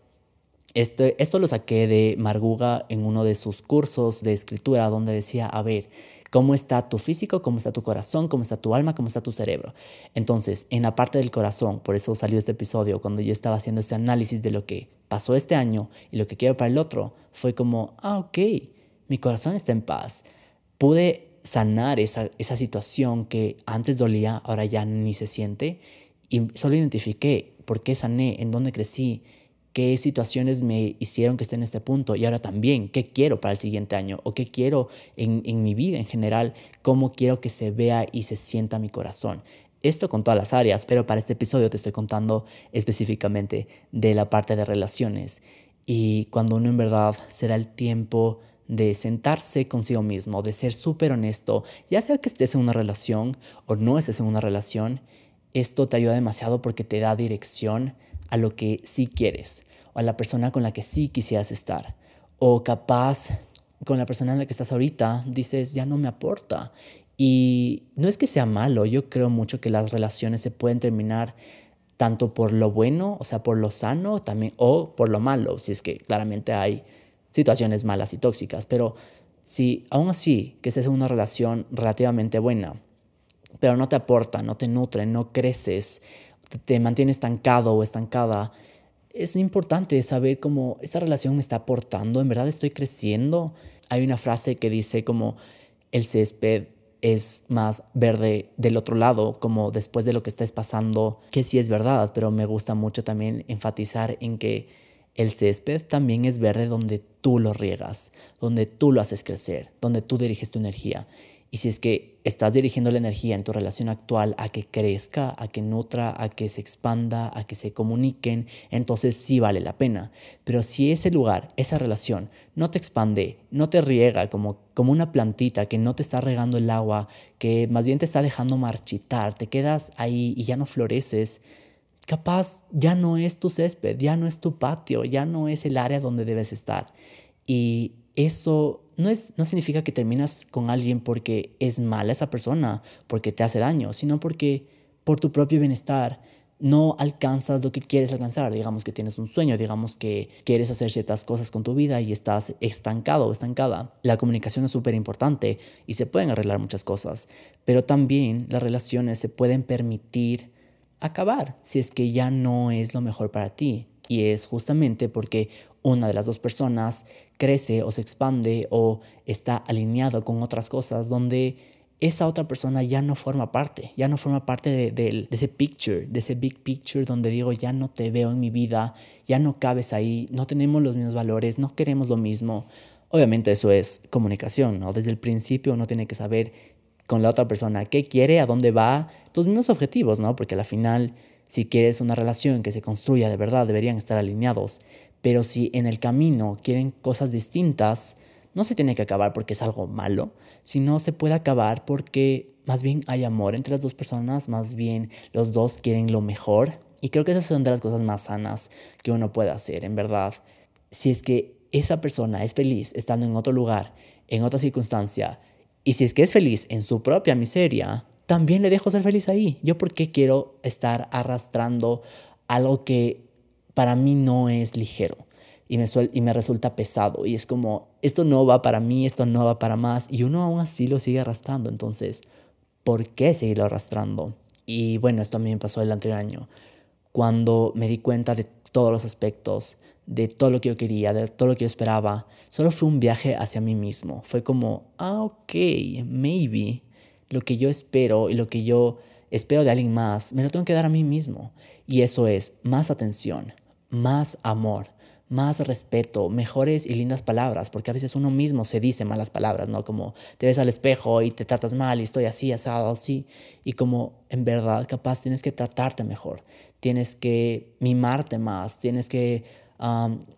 Esto, esto lo saqué de Marguga en uno de sus cursos de escritura donde decía, a ver, ¿cómo está tu físico? ¿Cómo está tu corazón? ¿Cómo está tu alma? ¿Cómo está tu cerebro? Entonces, en la parte del corazón, por eso salió este episodio, cuando yo estaba haciendo este análisis de lo que pasó este año y lo que quiero para el otro, fue como, ah, ok, mi corazón está en paz. Pude sanar esa, esa situación que antes dolía, ahora ya ni se siente. Y solo identifiqué por qué sané, en dónde crecí, qué situaciones me hicieron que esté en este punto y ahora también qué quiero para el siguiente año o qué quiero en, en mi vida en general, cómo quiero que se vea y se sienta mi corazón. Esto con todas las áreas, pero para este episodio te estoy contando específicamente de la parte de relaciones. Y cuando uno en verdad se da el tiempo de sentarse consigo mismo, de ser súper honesto, ya sea que estés en una relación o no estés en una relación, esto te ayuda demasiado porque te da dirección a lo que sí quieres o a la persona con la que sí quisieras estar. O capaz con la persona en la que estás ahorita dices, ya no me aporta. Y no es que sea malo, yo creo mucho que las relaciones se pueden terminar tanto por lo bueno, o sea, por lo sano también, o por lo malo, si es que claramente hay situaciones malas y tóxicas, pero si aún así que estés en una relación relativamente buena, pero no te aporta, no te nutre, no creces, te mantiene estancado o estancada, es importante saber cómo esta relación me está aportando, en verdad estoy creciendo. Hay una frase que dice como el césped es más verde del otro lado, como después de lo que estés pasando, que sí es verdad, pero me gusta mucho también enfatizar en que el césped también es verde donde tú lo riegas, donde tú lo haces crecer, donde tú diriges tu energía. Y si es que estás dirigiendo la energía en tu relación actual a que crezca, a que nutra, a que se expanda, a que se comuniquen, entonces sí vale la pena. Pero si ese lugar, esa relación, no te expande, no te riega como, como una plantita que no te está regando el agua, que más bien te está dejando marchitar, te quedas ahí y ya no floreces, capaz ya no es tu césped, ya no es tu patio, ya no es el área donde debes estar. Y eso no, es, no significa que terminas con alguien porque es mala esa persona, porque te hace daño, sino porque por tu propio bienestar no alcanzas lo que quieres alcanzar. Digamos que tienes un sueño, digamos que quieres hacer ciertas cosas con tu vida y estás estancado o estancada. La comunicación es súper importante y se pueden arreglar muchas cosas, pero también las relaciones se pueden permitir acabar si es que ya no es lo mejor para ti. Y es justamente porque una de las dos personas crece o se expande o está alineado con otras cosas donde esa otra persona ya no forma parte, ya no forma parte de, de, ese picture, de ese big picture donde digo, ya no te veo en mi vida, ya no cabes ahí, no tenemos los mismos valores, no queremos lo mismo. Obviamente eso es comunicación, ¿no? Desde el principio uno tiene que saber con la otra persona qué quiere, a dónde va, tus mismos objetivos, ¿no? Porque al final, si quieres una relación que se construya de verdad, deberían estar alineados. Pero si en el camino quieren cosas distintas, no se tiene que acabar porque es algo malo, sino se puede acabar porque más bien hay amor entre las dos personas, más bien los dos quieren lo mejor. Y creo que esas son de las cosas más sanas que uno puede hacer, en verdad. Si es que esa persona es feliz estando en otro lugar, en otra circunstancia, y si es que es feliz en su propia miseria, también le dejo ser feliz ahí. Yo por qué quiero estar arrastrando algo que para mí no es ligero y me, resulta pesado. Y es como, esto no va para mí, esto no va para más. Y uno aún así lo sigue arrastrando. Entonces, ¿por qué seguirlo arrastrando? Y bueno, esto a mí me pasó el anterior año. Cuando me di cuenta de todos los aspectos, de todo lo que yo quería, de todo lo que yo esperaba, solo fue un viaje hacia mí mismo. Fue como, ah, ok, maybe lo que yo espero y lo que yo espero de alguien más, me lo tengo que dar a mí mismo. Y eso es más atención, más amor, más respeto, mejores y lindas palabras, porque a veces uno mismo se dice malas palabras, ¿no? Como te ves al espejo y te tratas mal y estoy así, asado, así, y como en verdad capaz tienes que tratarte mejor, tienes que mimarte más, tienes que,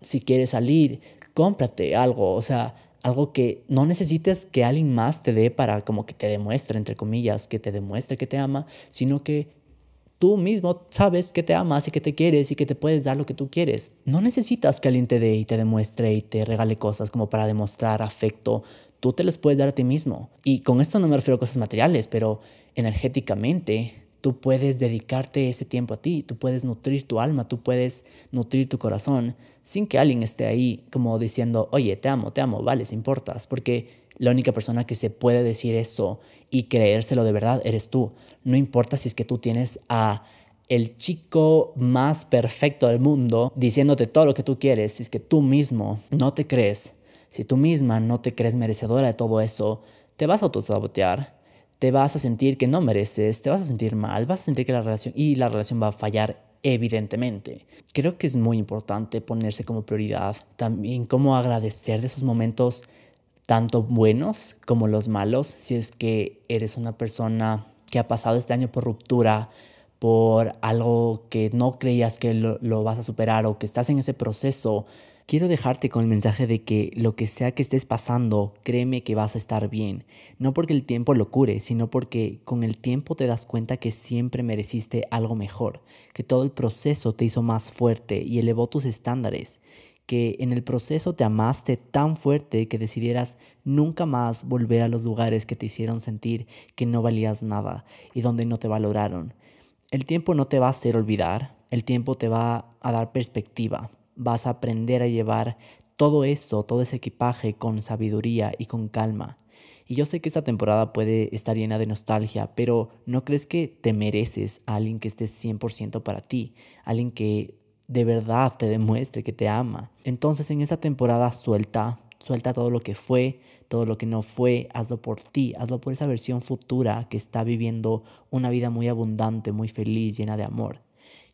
si quieres salir, cómprate algo, o sea, algo que no necesites que alguien más te dé para como que te demuestre, entre comillas, que te demuestre que te ama, sino que Tú mismo sabes que te amas y que te quieres y que te puedes dar lo que tú quieres. No necesitas que alguien te dé y te demuestre y te regale cosas como para demostrar afecto. Tú te las puedes dar a ti mismo. Y con esto no me refiero a cosas materiales, pero energéticamente tú puedes dedicarte ese tiempo a ti, tú puedes nutrir tu alma, tú puedes nutrir tu corazón sin que alguien esté ahí como diciendo, oye, te amo, te amo, vale, si importas, porque la única persona que se puede decir eso y creérselo de verdad eres tú. No importa si es que tú tienes a el chico más perfecto del mundo diciéndote todo lo que tú quieres, si es que tú mismo no te crees, si tú misma no te crees merecedora de todo eso, te vas a autosabotear, te vas a sentir que no mereces, te vas a sentir mal, vas a sentir que la relación y la relación va a fallar evidentemente. Creo que es muy importante ponerse como prioridad, también cómo agradecer de esos momentos tanto buenos como los malos, si es que eres una persona que ha pasado este año por ruptura, por algo que no creías que lo, vas a superar o que estás en ese proceso, quiero dejarte con el mensaje de que lo que sea que estés pasando, créeme que vas a estar bien. No porque el tiempo lo cure, sino porque con el tiempo te das cuenta que siempre mereciste algo mejor, que todo el proceso te hizo más fuerte y elevó tus estándares que en el proceso te amaste tan fuerte que decidieras nunca más volver a los lugares que te hicieron sentir que no valías nada y donde no te valoraron. El tiempo no te va a hacer olvidar, el tiempo te va a dar perspectiva, vas a aprender a llevar todo eso, todo ese equipaje con sabiduría y con calma. Y yo sé que esta temporada puede estar llena de nostalgia, pero ¿no crees que te mereces a alguien que esté 100% para ti? Alguien que de verdad te demuestre que te ama. Entonces en esta temporada suelta, Suelta todo lo que fue, todo lo que no fue, hazlo por ti, hazlo por esa versión futura que está viviendo una vida muy abundante, muy feliz, llena de amor.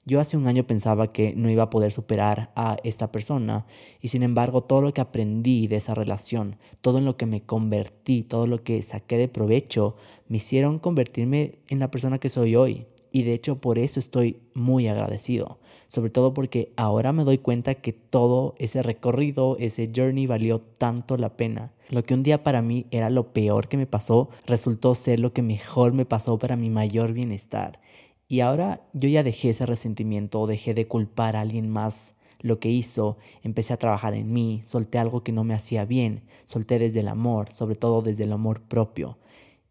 Yo hace un año pensaba que no iba a poder superar a esta persona y sin embargo todo lo que aprendí de esa relación, todo en lo que me convertí, todo lo que saqué de provecho, me hicieron convertirme en la persona que soy hoy. Y de hecho por eso estoy muy agradecido, sobre todo porque ahora me doy cuenta que todo ese recorrido, ese journey valió tanto la pena. Lo que un día para mí era lo peor que me pasó, resultó ser lo que mejor me pasó para mi mayor bienestar. Y ahora yo ya dejé ese resentimiento, dejé de culpar a alguien más lo que hizo, empecé a trabajar en mí, solté algo que no me hacía bien, solté desde el amor, sobre todo desde el amor propio.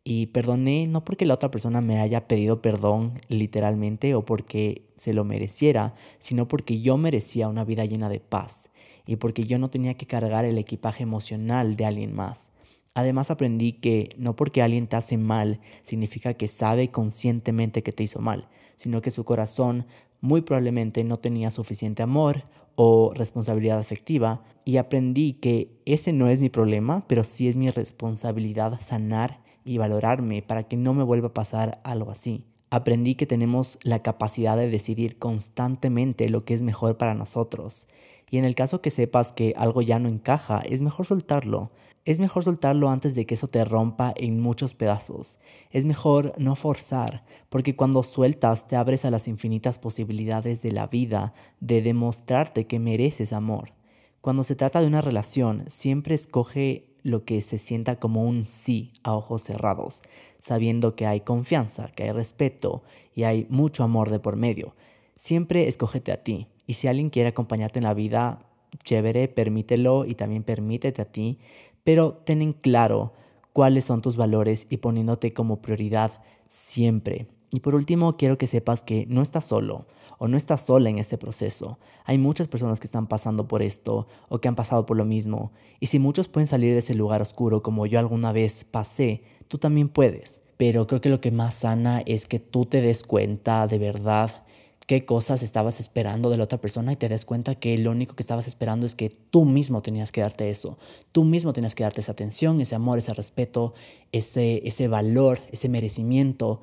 Y perdoné no porque la otra persona me haya pedido perdón literalmente o porque se lo mereciera, sino porque yo merecía una vida llena de paz y porque yo no tenía que cargar el equipaje emocional de alguien más. Además aprendí que no porque alguien te hace mal significa que sabe conscientemente que te hizo mal, sino que su corazón muy probablemente no tenía suficiente amor o responsabilidad afectiva y aprendí que ese no es mi problema, pero sí es mi responsabilidad sanar y valorarme para que no me vuelva a pasar algo así. Aprendí que tenemos la capacidad de decidir constantemente lo que es mejor para nosotros. Y en el caso que sepas que algo ya no encaja, es mejor soltarlo. Es mejor soltarlo antes de que eso te rompa en muchos pedazos. Es mejor no forzar, porque cuando sueltas te abres a las infinitas posibilidades de la vida de demostrarte que mereces amor. Cuando se trata de una relación, siempre escoge lo que se sienta como un sí a ojos cerrados, sabiendo que hay confianza, que hay respeto y hay mucho amor de por medio. Siempre escógete a ti. Y si alguien quiere acompañarte en la vida, chévere, permítelo y también permítete a ti, pero ten en claro cuáles son tus valores y poniéndote como prioridad siempre. Y por último, quiero que sepas que no estás solo o no estás sola en este proceso. Hay muchas personas que están pasando por esto o que han pasado por lo mismo. Y si muchos pueden salir de ese lugar oscuro como yo alguna vez pasé, tú también puedes. Pero creo que lo que más sana es que tú te des cuenta de verdad qué cosas estabas esperando de la otra persona y te des cuenta que lo único que estabas esperando es que tú mismo tenías que darte eso. Tú mismo tenías que darte esa atención, ese amor, ese respeto, ese, ese valor, ese merecimiento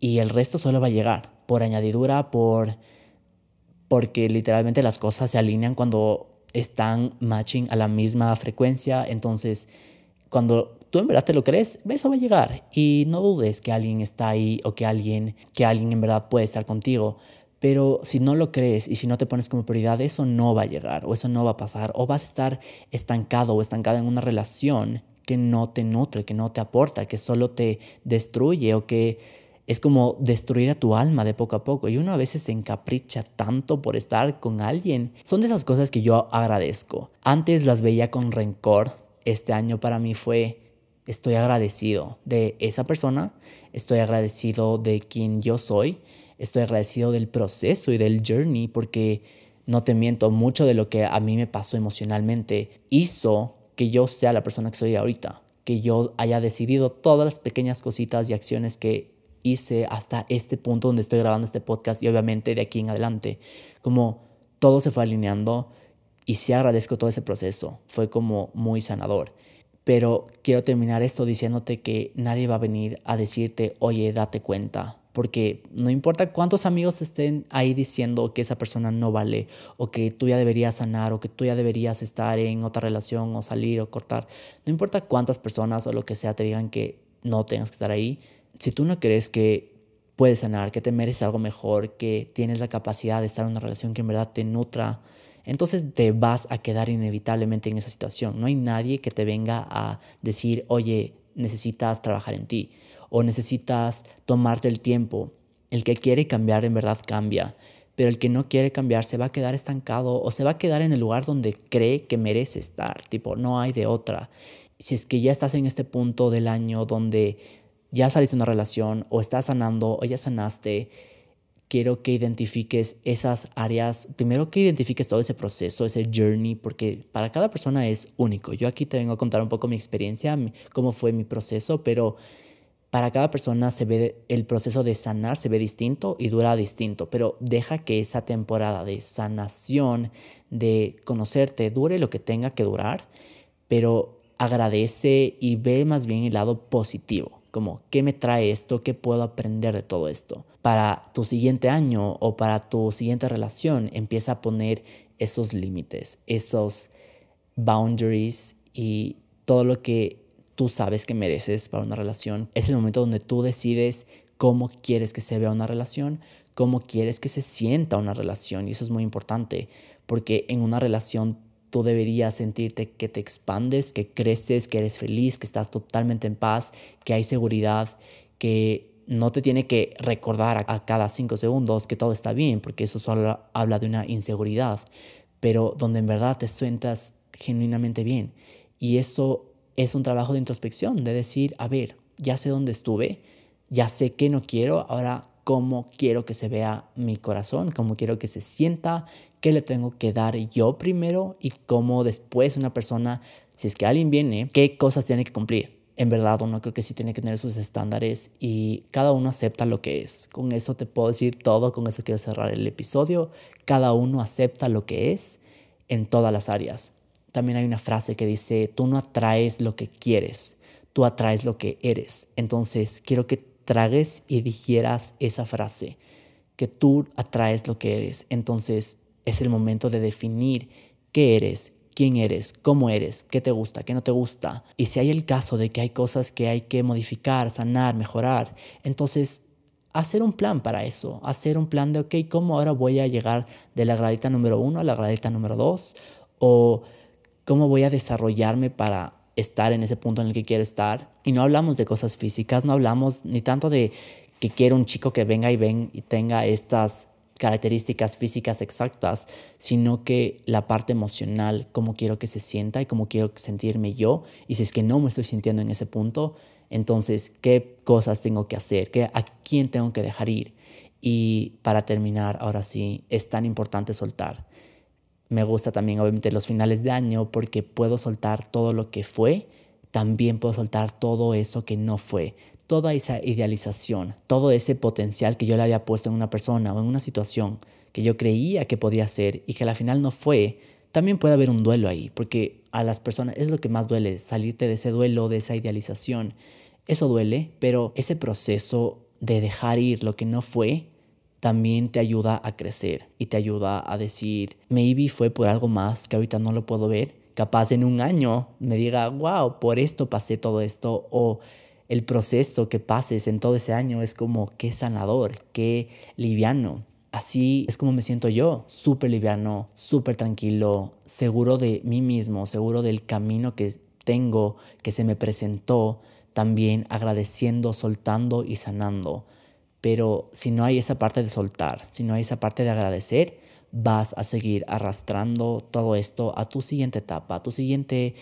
y el resto solo va a llegar por añadidura, por porque literalmente las cosas se alinean cuando están matching a la misma frecuencia, entonces cuando tú en verdad te lo crees, eso va a llegar y no dudes que alguien está ahí o que alguien que alguien en verdad puede estar contigo. Pero si no lo crees y si no te pones como prioridad, eso no va a llegar o eso no va a pasar o vas a estar estancado o estancada en una relación que no te nutre, que no te aporta, que solo te destruye o que es como destruir a tu alma de poco a poco y uno a veces se encapricha tanto por estar con alguien. Son de esas cosas que yo agradezco. Antes las veía con rencor. Este año para mí fue estoy agradecido de esa persona, estoy agradecido de quien yo soy, estoy agradecido del proceso y del journey porque no te miento, mucho de lo que a mí me pasó emocionalmente hizo que yo sea la persona que soy ahorita, que yo haya decidido todas las pequeñas cositas y acciones que hice hasta este punto donde estoy grabando este podcast y obviamente de aquí en adelante, como todo se fue alineando y sí agradezco todo ese proceso, fue como muy sanador. Pero quiero terminar esto diciéndote que nadie va a venir a decirte, oye, date cuenta, porque no importa cuántos amigos estén ahí diciendo que esa persona no vale o que tú ya deberías sanar o que tú ya deberías estar en otra relación o salir o cortar, no importa cuántas personas o lo que sea te digan que no tengas que estar ahí, si tú no crees que puedes sanar, que te mereces algo mejor, que tienes la capacidad de estar en una relación que en verdad te nutra, entonces te vas a quedar inevitablemente en esa situación. No hay nadie que te venga a decir, oye, necesitas trabajar en ti o necesitas tomarte el tiempo. El que quiere cambiar en verdad cambia, pero el que no quiere cambiar se va a quedar estancado o se va a quedar en el lugar donde cree que merece estar, tipo, no hay de otra. Si es que ya estás en este punto del año donde ya saliste de una relación o estás sanando o ya sanaste, quiero que identifiques esas áreas, primero que identifiques todo ese proceso, ese journey, porque para cada persona es único. Yo aquí te vengo a contar un poco mi experiencia, cómo fue mi proceso, pero para cada persona se ve el proceso de sanar se ve distinto y dura distinto, pero deja que esa temporada de sanación, de conocerte, dure lo que tenga que durar, pero agradece y ve más bien el lado positivo, como qué me trae esto, qué puedo aprender de todo esto. Para tu siguiente año o para tu siguiente relación, empieza a poner esos límites, esos boundaries y todo lo que tú sabes que mereces para una relación. Es el momento donde tú decides cómo quieres que se vea una relación, cómo quieres que se sienta una relación. Y eso es muy importante, porque en una relación tú deberías sentirte que te expandes, que creces, que eres feliz, que estás totalmente en paz, que hay seguridad, que no te tiene que recordar a cada cinco segundos que todo está bien, porque eso solo habla de una inseguridad, pero donde en verdad te sientas genuinamente bien. Y eso es un trabajo de introspección, de decir, a ver, ya sé dónde estuve, ya sé qué no quiero, ahora cómo quiero que se vea mi corazón, cómo quiero que se sienta, qué le tengo que dar yo primero y cómo después una persona, si es que alguien viene, qué cosas tiene que cumplir. En verdad, uno creo que sí tiene que tener sus estándares y cada uno acepta lo que es. Con eso te puedo decir todo, con eso quiero cerrar el episodio. Cada uno acepta lo que es en todas las áreas también hay una frase que dice, tú no atraes lo que quieres, tú atraes lo que eres. Entonces, quiero que tragues y digieras esa frase, que tú atraes lo que eres. Entonces, es el momento de definir qué eres, quién eres, cómo eres, qué te gusta, qué no te gusta. Y si hay el caso de que hay cosas que hay que modificar, sanar, mejorar, entonces hacer un plan para eso, hacer un plan de, ok, ¿cómo ahora voy a llegar de la gradita número uno a la gradita número dos? O cómo voy a desarrollarme para estar en ese punto en el que quiero estar. Y no hablamos de cosas físicas, no hablamos ni tanto de que quiero un chico que venga y ven y tenga estas características físicas exactas, sino que la parte emocional, cómo quiero que se sienta y cómo quiero sentirme yo. Y si es que no me estoy sintiendo en ese punto, entonces, ¿qué cosas tengo que hacer? ¿Qué, ¿A quién tengo que dejar ir? Y para terminar, ahora sí, es tan importante soltar. Me gusta también obviamente los finales de año porque puedo soltar todo lo que fue, también puedo soltar todo eso que no fue, toda esa idealización, todo ese potencial que yo le había puesto en una persona o en una situación que yo creía que podía ser y que al final no fue, también puede haber un duelo ahí, porque a las personas es lo que más duele, salirte de ese duelo, de esa idealización. Eso duele, pero ese proceso de dejar ir lo que no fue también te ayuda a crecer y te ayuda a decir, maybe fue por algo más que ahorita no lo puedo ver. Capaz en un año me diga, wow, por esto pasé todo esto. O el proceso que pases en todo ese año es como qué sanador, qué liviano. Así es como me siento yo, súper liviano, súper tranquilo, seguro de mí mismo, seguro del camino que tengo, que se me presentó, también agradeciendo, soltando y sanando. Pero si no hay esa parte de soltar, si no hay esa parte de agradecer, vas a seguir arrastrando todo esto a tu siguiente etapa, a tu siguiente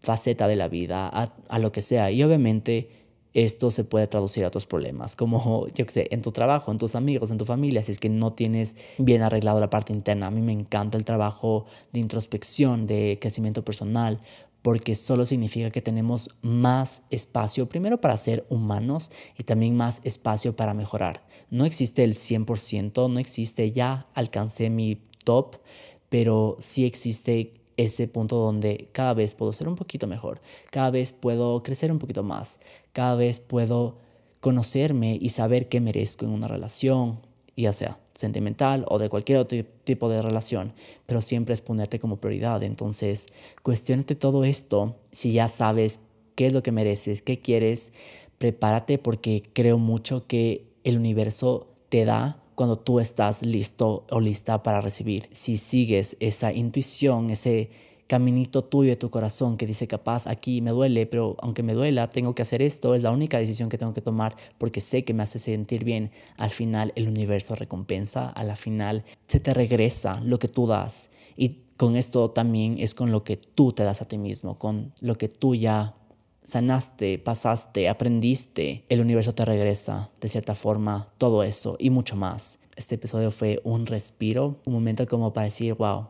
faceta de la vida, a, lo que sea. Y obviamente esto se puede traducir a otros problemas, como, yo qué sé, en tu trabajo, en tus amigos, en tu familia, si es que no tienes bien arreglado la parte interna. A mí me encanta el trabajo de introspección, de crecimiento personal, porque solo significa que tenemos más espacio, primero para ser humanos y también más espacio para mejorar. No existe el 100%, no existe ya alcancé mi top, pero sí existe ese punto donde cada vez puedo ser un poquito mejor, cada vez puedo crecer un poquito más, cada vez puedo conocerme y saber qué merezco en una relación, ya sea sentimental o de cualquier otro tipo de relación, pero siempre es ponerte como prioridad. Entonces, cuestionate todo esto si ya sabes qué es lo que mereces, qué quieres, prepárate porque creo mucho que el universo te da cuando tú estás listo o lista para recibir. Si sigues esa intuición, ese caminito tuyo de tu corazón que dice capaz aquí me duele, pero aunque me duela, tengo que hacer esto, es la única decisión que tengo que tomar porque sé que me hace sentir bien. Al final el universo recompensa, a la final se te regresa lo que tú das. Y con esto también es con lo que tú te das a ti mismo, con lo que tú ya sanaste, pasaste, aprendiste, el universo te regresa de cierta forma todo eso y mucho más. Este episodio fue un respiro, un momento como para decir, wow,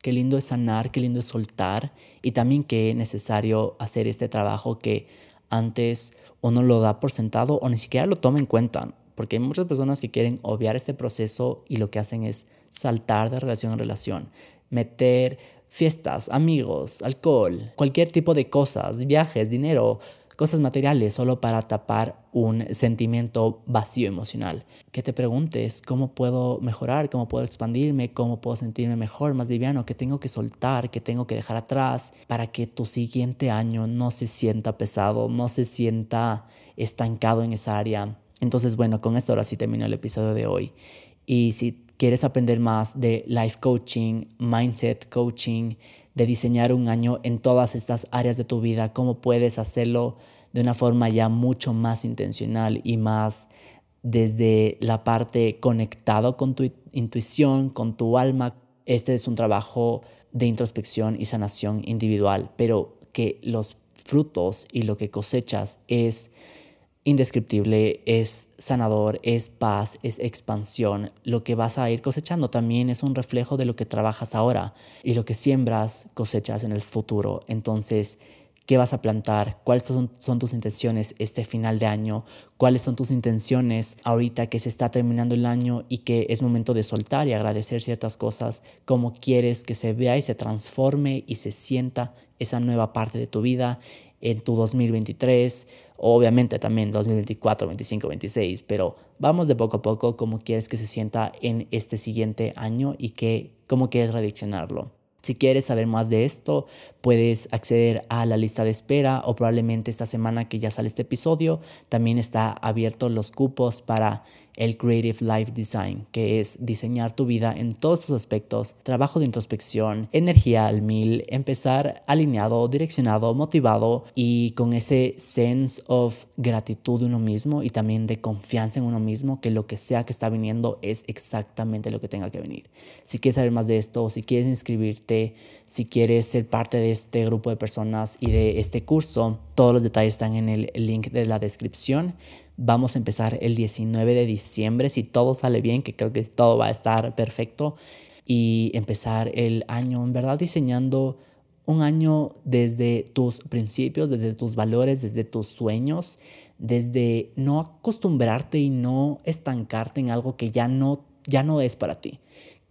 qué lindo es sanar, qué lindo es soltar y también qué necesario hacer este trabajo que antes uno lo da por sentado o ni siquiera lo toma en cuenta. Porque hay muchas personas que quieren obviar este proceso y lo que hacen es saltar de relación en relación, meter fiestas, amigos, alcohol, cualquier tipo de cosas, viajes, dinero, cosas materiales solo para tapar un sentimiento vacío emocional. Que te preguntes cómo puedo mejorar, cómo puedo expandirme, cómo puedo sentirme mejor, más liviano, qué tengo que soltar, qué tengo que dejar atrás para que tu siguiente año no se sienta pesado, no se sienta estancado en esa área. Entonces, bueno, con esto ahora sí termino el episodio de hoy. Y si quieres aprender más de life coaching, mindset coaching, de diseñar un año en todas estas áreas de tu vida, cómo puedes hacerlo de una forma ya mucho más intencional y más desde la parte conectado con tu intuición, con tu alma. Este es un trabajo de introspección y sanación individual, pero que los frutos y lo que cosechas es indescriptible, es sanador, es paz, es expansión. Lo que vas a ir cosechando también es un reflejo de lo que trabajas ahora y lo que siembras cosechas en el futuro. Entonces, ¿qué vas a plantar? ¿Cuáles son, tus intenciones este final de año? ¿Cuáles son tus intenciones ahorita que se está terminando el año y que es momento de soltar y agradecer ciertas cosas? ¿Cómo quieres que se vea y se transforme y se sienta esa nueva parte de tu vida en tu 2023? obviamente también 2024, 25, 26, pero vamos de poco a poco cómo quieres que se sienta en este siguiente año y que, cómo quieres rediccionarlo. Si quieres saber más de esto, puedes acceder a la lista de espera o probablemente esta semana que ya sale este episodio, también está abierto los cupos para el Creative Life Design, que es diseñar tu vida en todos sus aspectos, trabajo de introspección, energía al mil, empezar alineado, direccionado, motivado y con ese sense of gratitud de uno mismo y también de confianza en uno mismo, que lo que sea que está viniendo es exactamente lo que tenga que venir. Si quieres saber más de esto, si quieres inscribirte, si quieres ser parte de este grupo de personas y de este curso, todos los detalles están en el link de la descripción. Vamos a empezar el 19 de diciembre, si todo sale bien, que creo que todo va a estar perfecto, y empezar el año en verdad diseñando un año desde tus principios, desde tus valores, desde tus sueños, desde no acostumbrarte y no estancarte en algo que ya no, ya no es para ti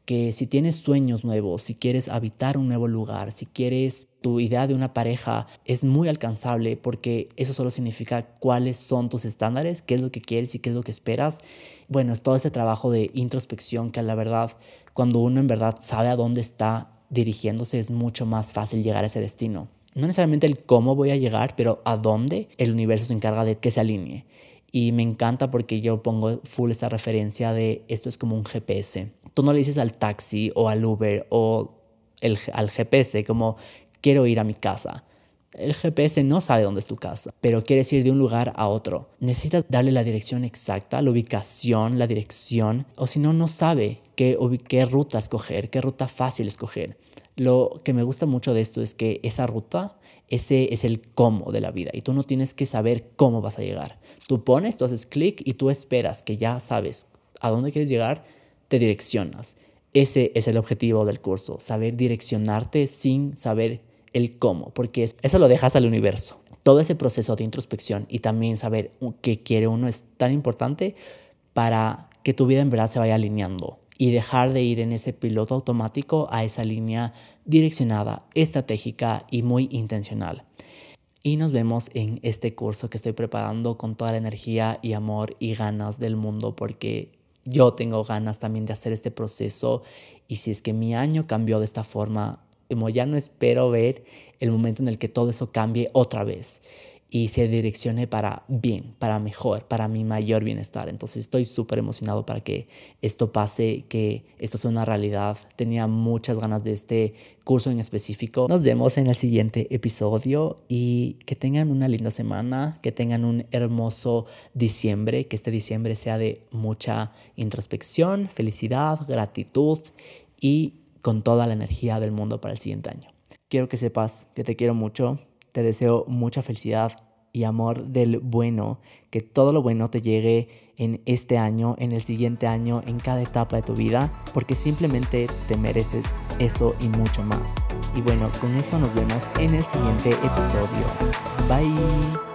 que si tienes sueños nuevos, si quieres habitar un nuevo lugar, si quieres tu idea de una pareja es muy alcanzable porque eso solo significa cuáles son tus estándares, qué es lo que quieres y qué es lo que esperas. Bueno, es todo este trabajo de introspección que la verdad, cuando uno en verdad sabe a dónde está dirigiéndose, es mucho más fácil llegar a ese destino. No necesariamente el cómo voy a llegar, pero a dónde el universo se encarga de que se alinee. Y me encanta porque yo pongo full esta referencia de esto es como un GPS. Tú no le dices al taxi o al Uber o el, al GPS como quiero ir a mi casa. El GPS no sabe dónde es tu casa, pero quieres ir de un lugar a otro. Necesitas darle la dirección exacta, la ubicación, la dirección, o si no, no sabe qué, qué ruta escoger, qué ruta fácil escoger. Lo que me gusta mucho de esto es que esa ruta ese es el cómo de la vida y tú no tienes que saber cómo vas a llegar. Tú pones, tú haces clic y tú esperas que ya sabes a dónde quieres llegar, te direccionas. Ese es el objetivo del curso, saber direccionarte sin saber el cómo, porque eso lo dejas al universo. Todo ese proceso de introspección y también saber qué quiere uno es tan importante para que tu vida en verdad se vaya alineando y dejar de ir en ese piloto automático a esa línea direccionada, estratégica y muy intencional. Y nos vemos en este curso que estoy preparando con toda la energía y amor y ganas del mundo porque yo tengo ganas también de hacer este proceso. Y si es que mi año cambió de esta forma, como ya no espero ver el momento en el que todo eso cambie otra vez y se direccione para bien, para mejor, para mi mayor bienestar. Entonces estoy súper emocionado para que esto pase, que esto sea una realidad. Tenía muchas ganas de este curso en específico. Nos vemos en el siguiente episodio y que tengan una linda semana, que tengan un hermoso diciembre, que este diciembre sea de mucha introspección, felicidad, gratitud y con toda la energía del mundo para el siguiente año. Quiero que sepas que te quiero mucho, te deseo mucha felicidad y amor del bueno, que todo lo bueno te llegue en este año, en el siguiente año, en cada etapa de tu vida, porque simplemente te mereces eso y mucho más. Y bueno, con eso nos vemos en el siguiente episodio. Bye.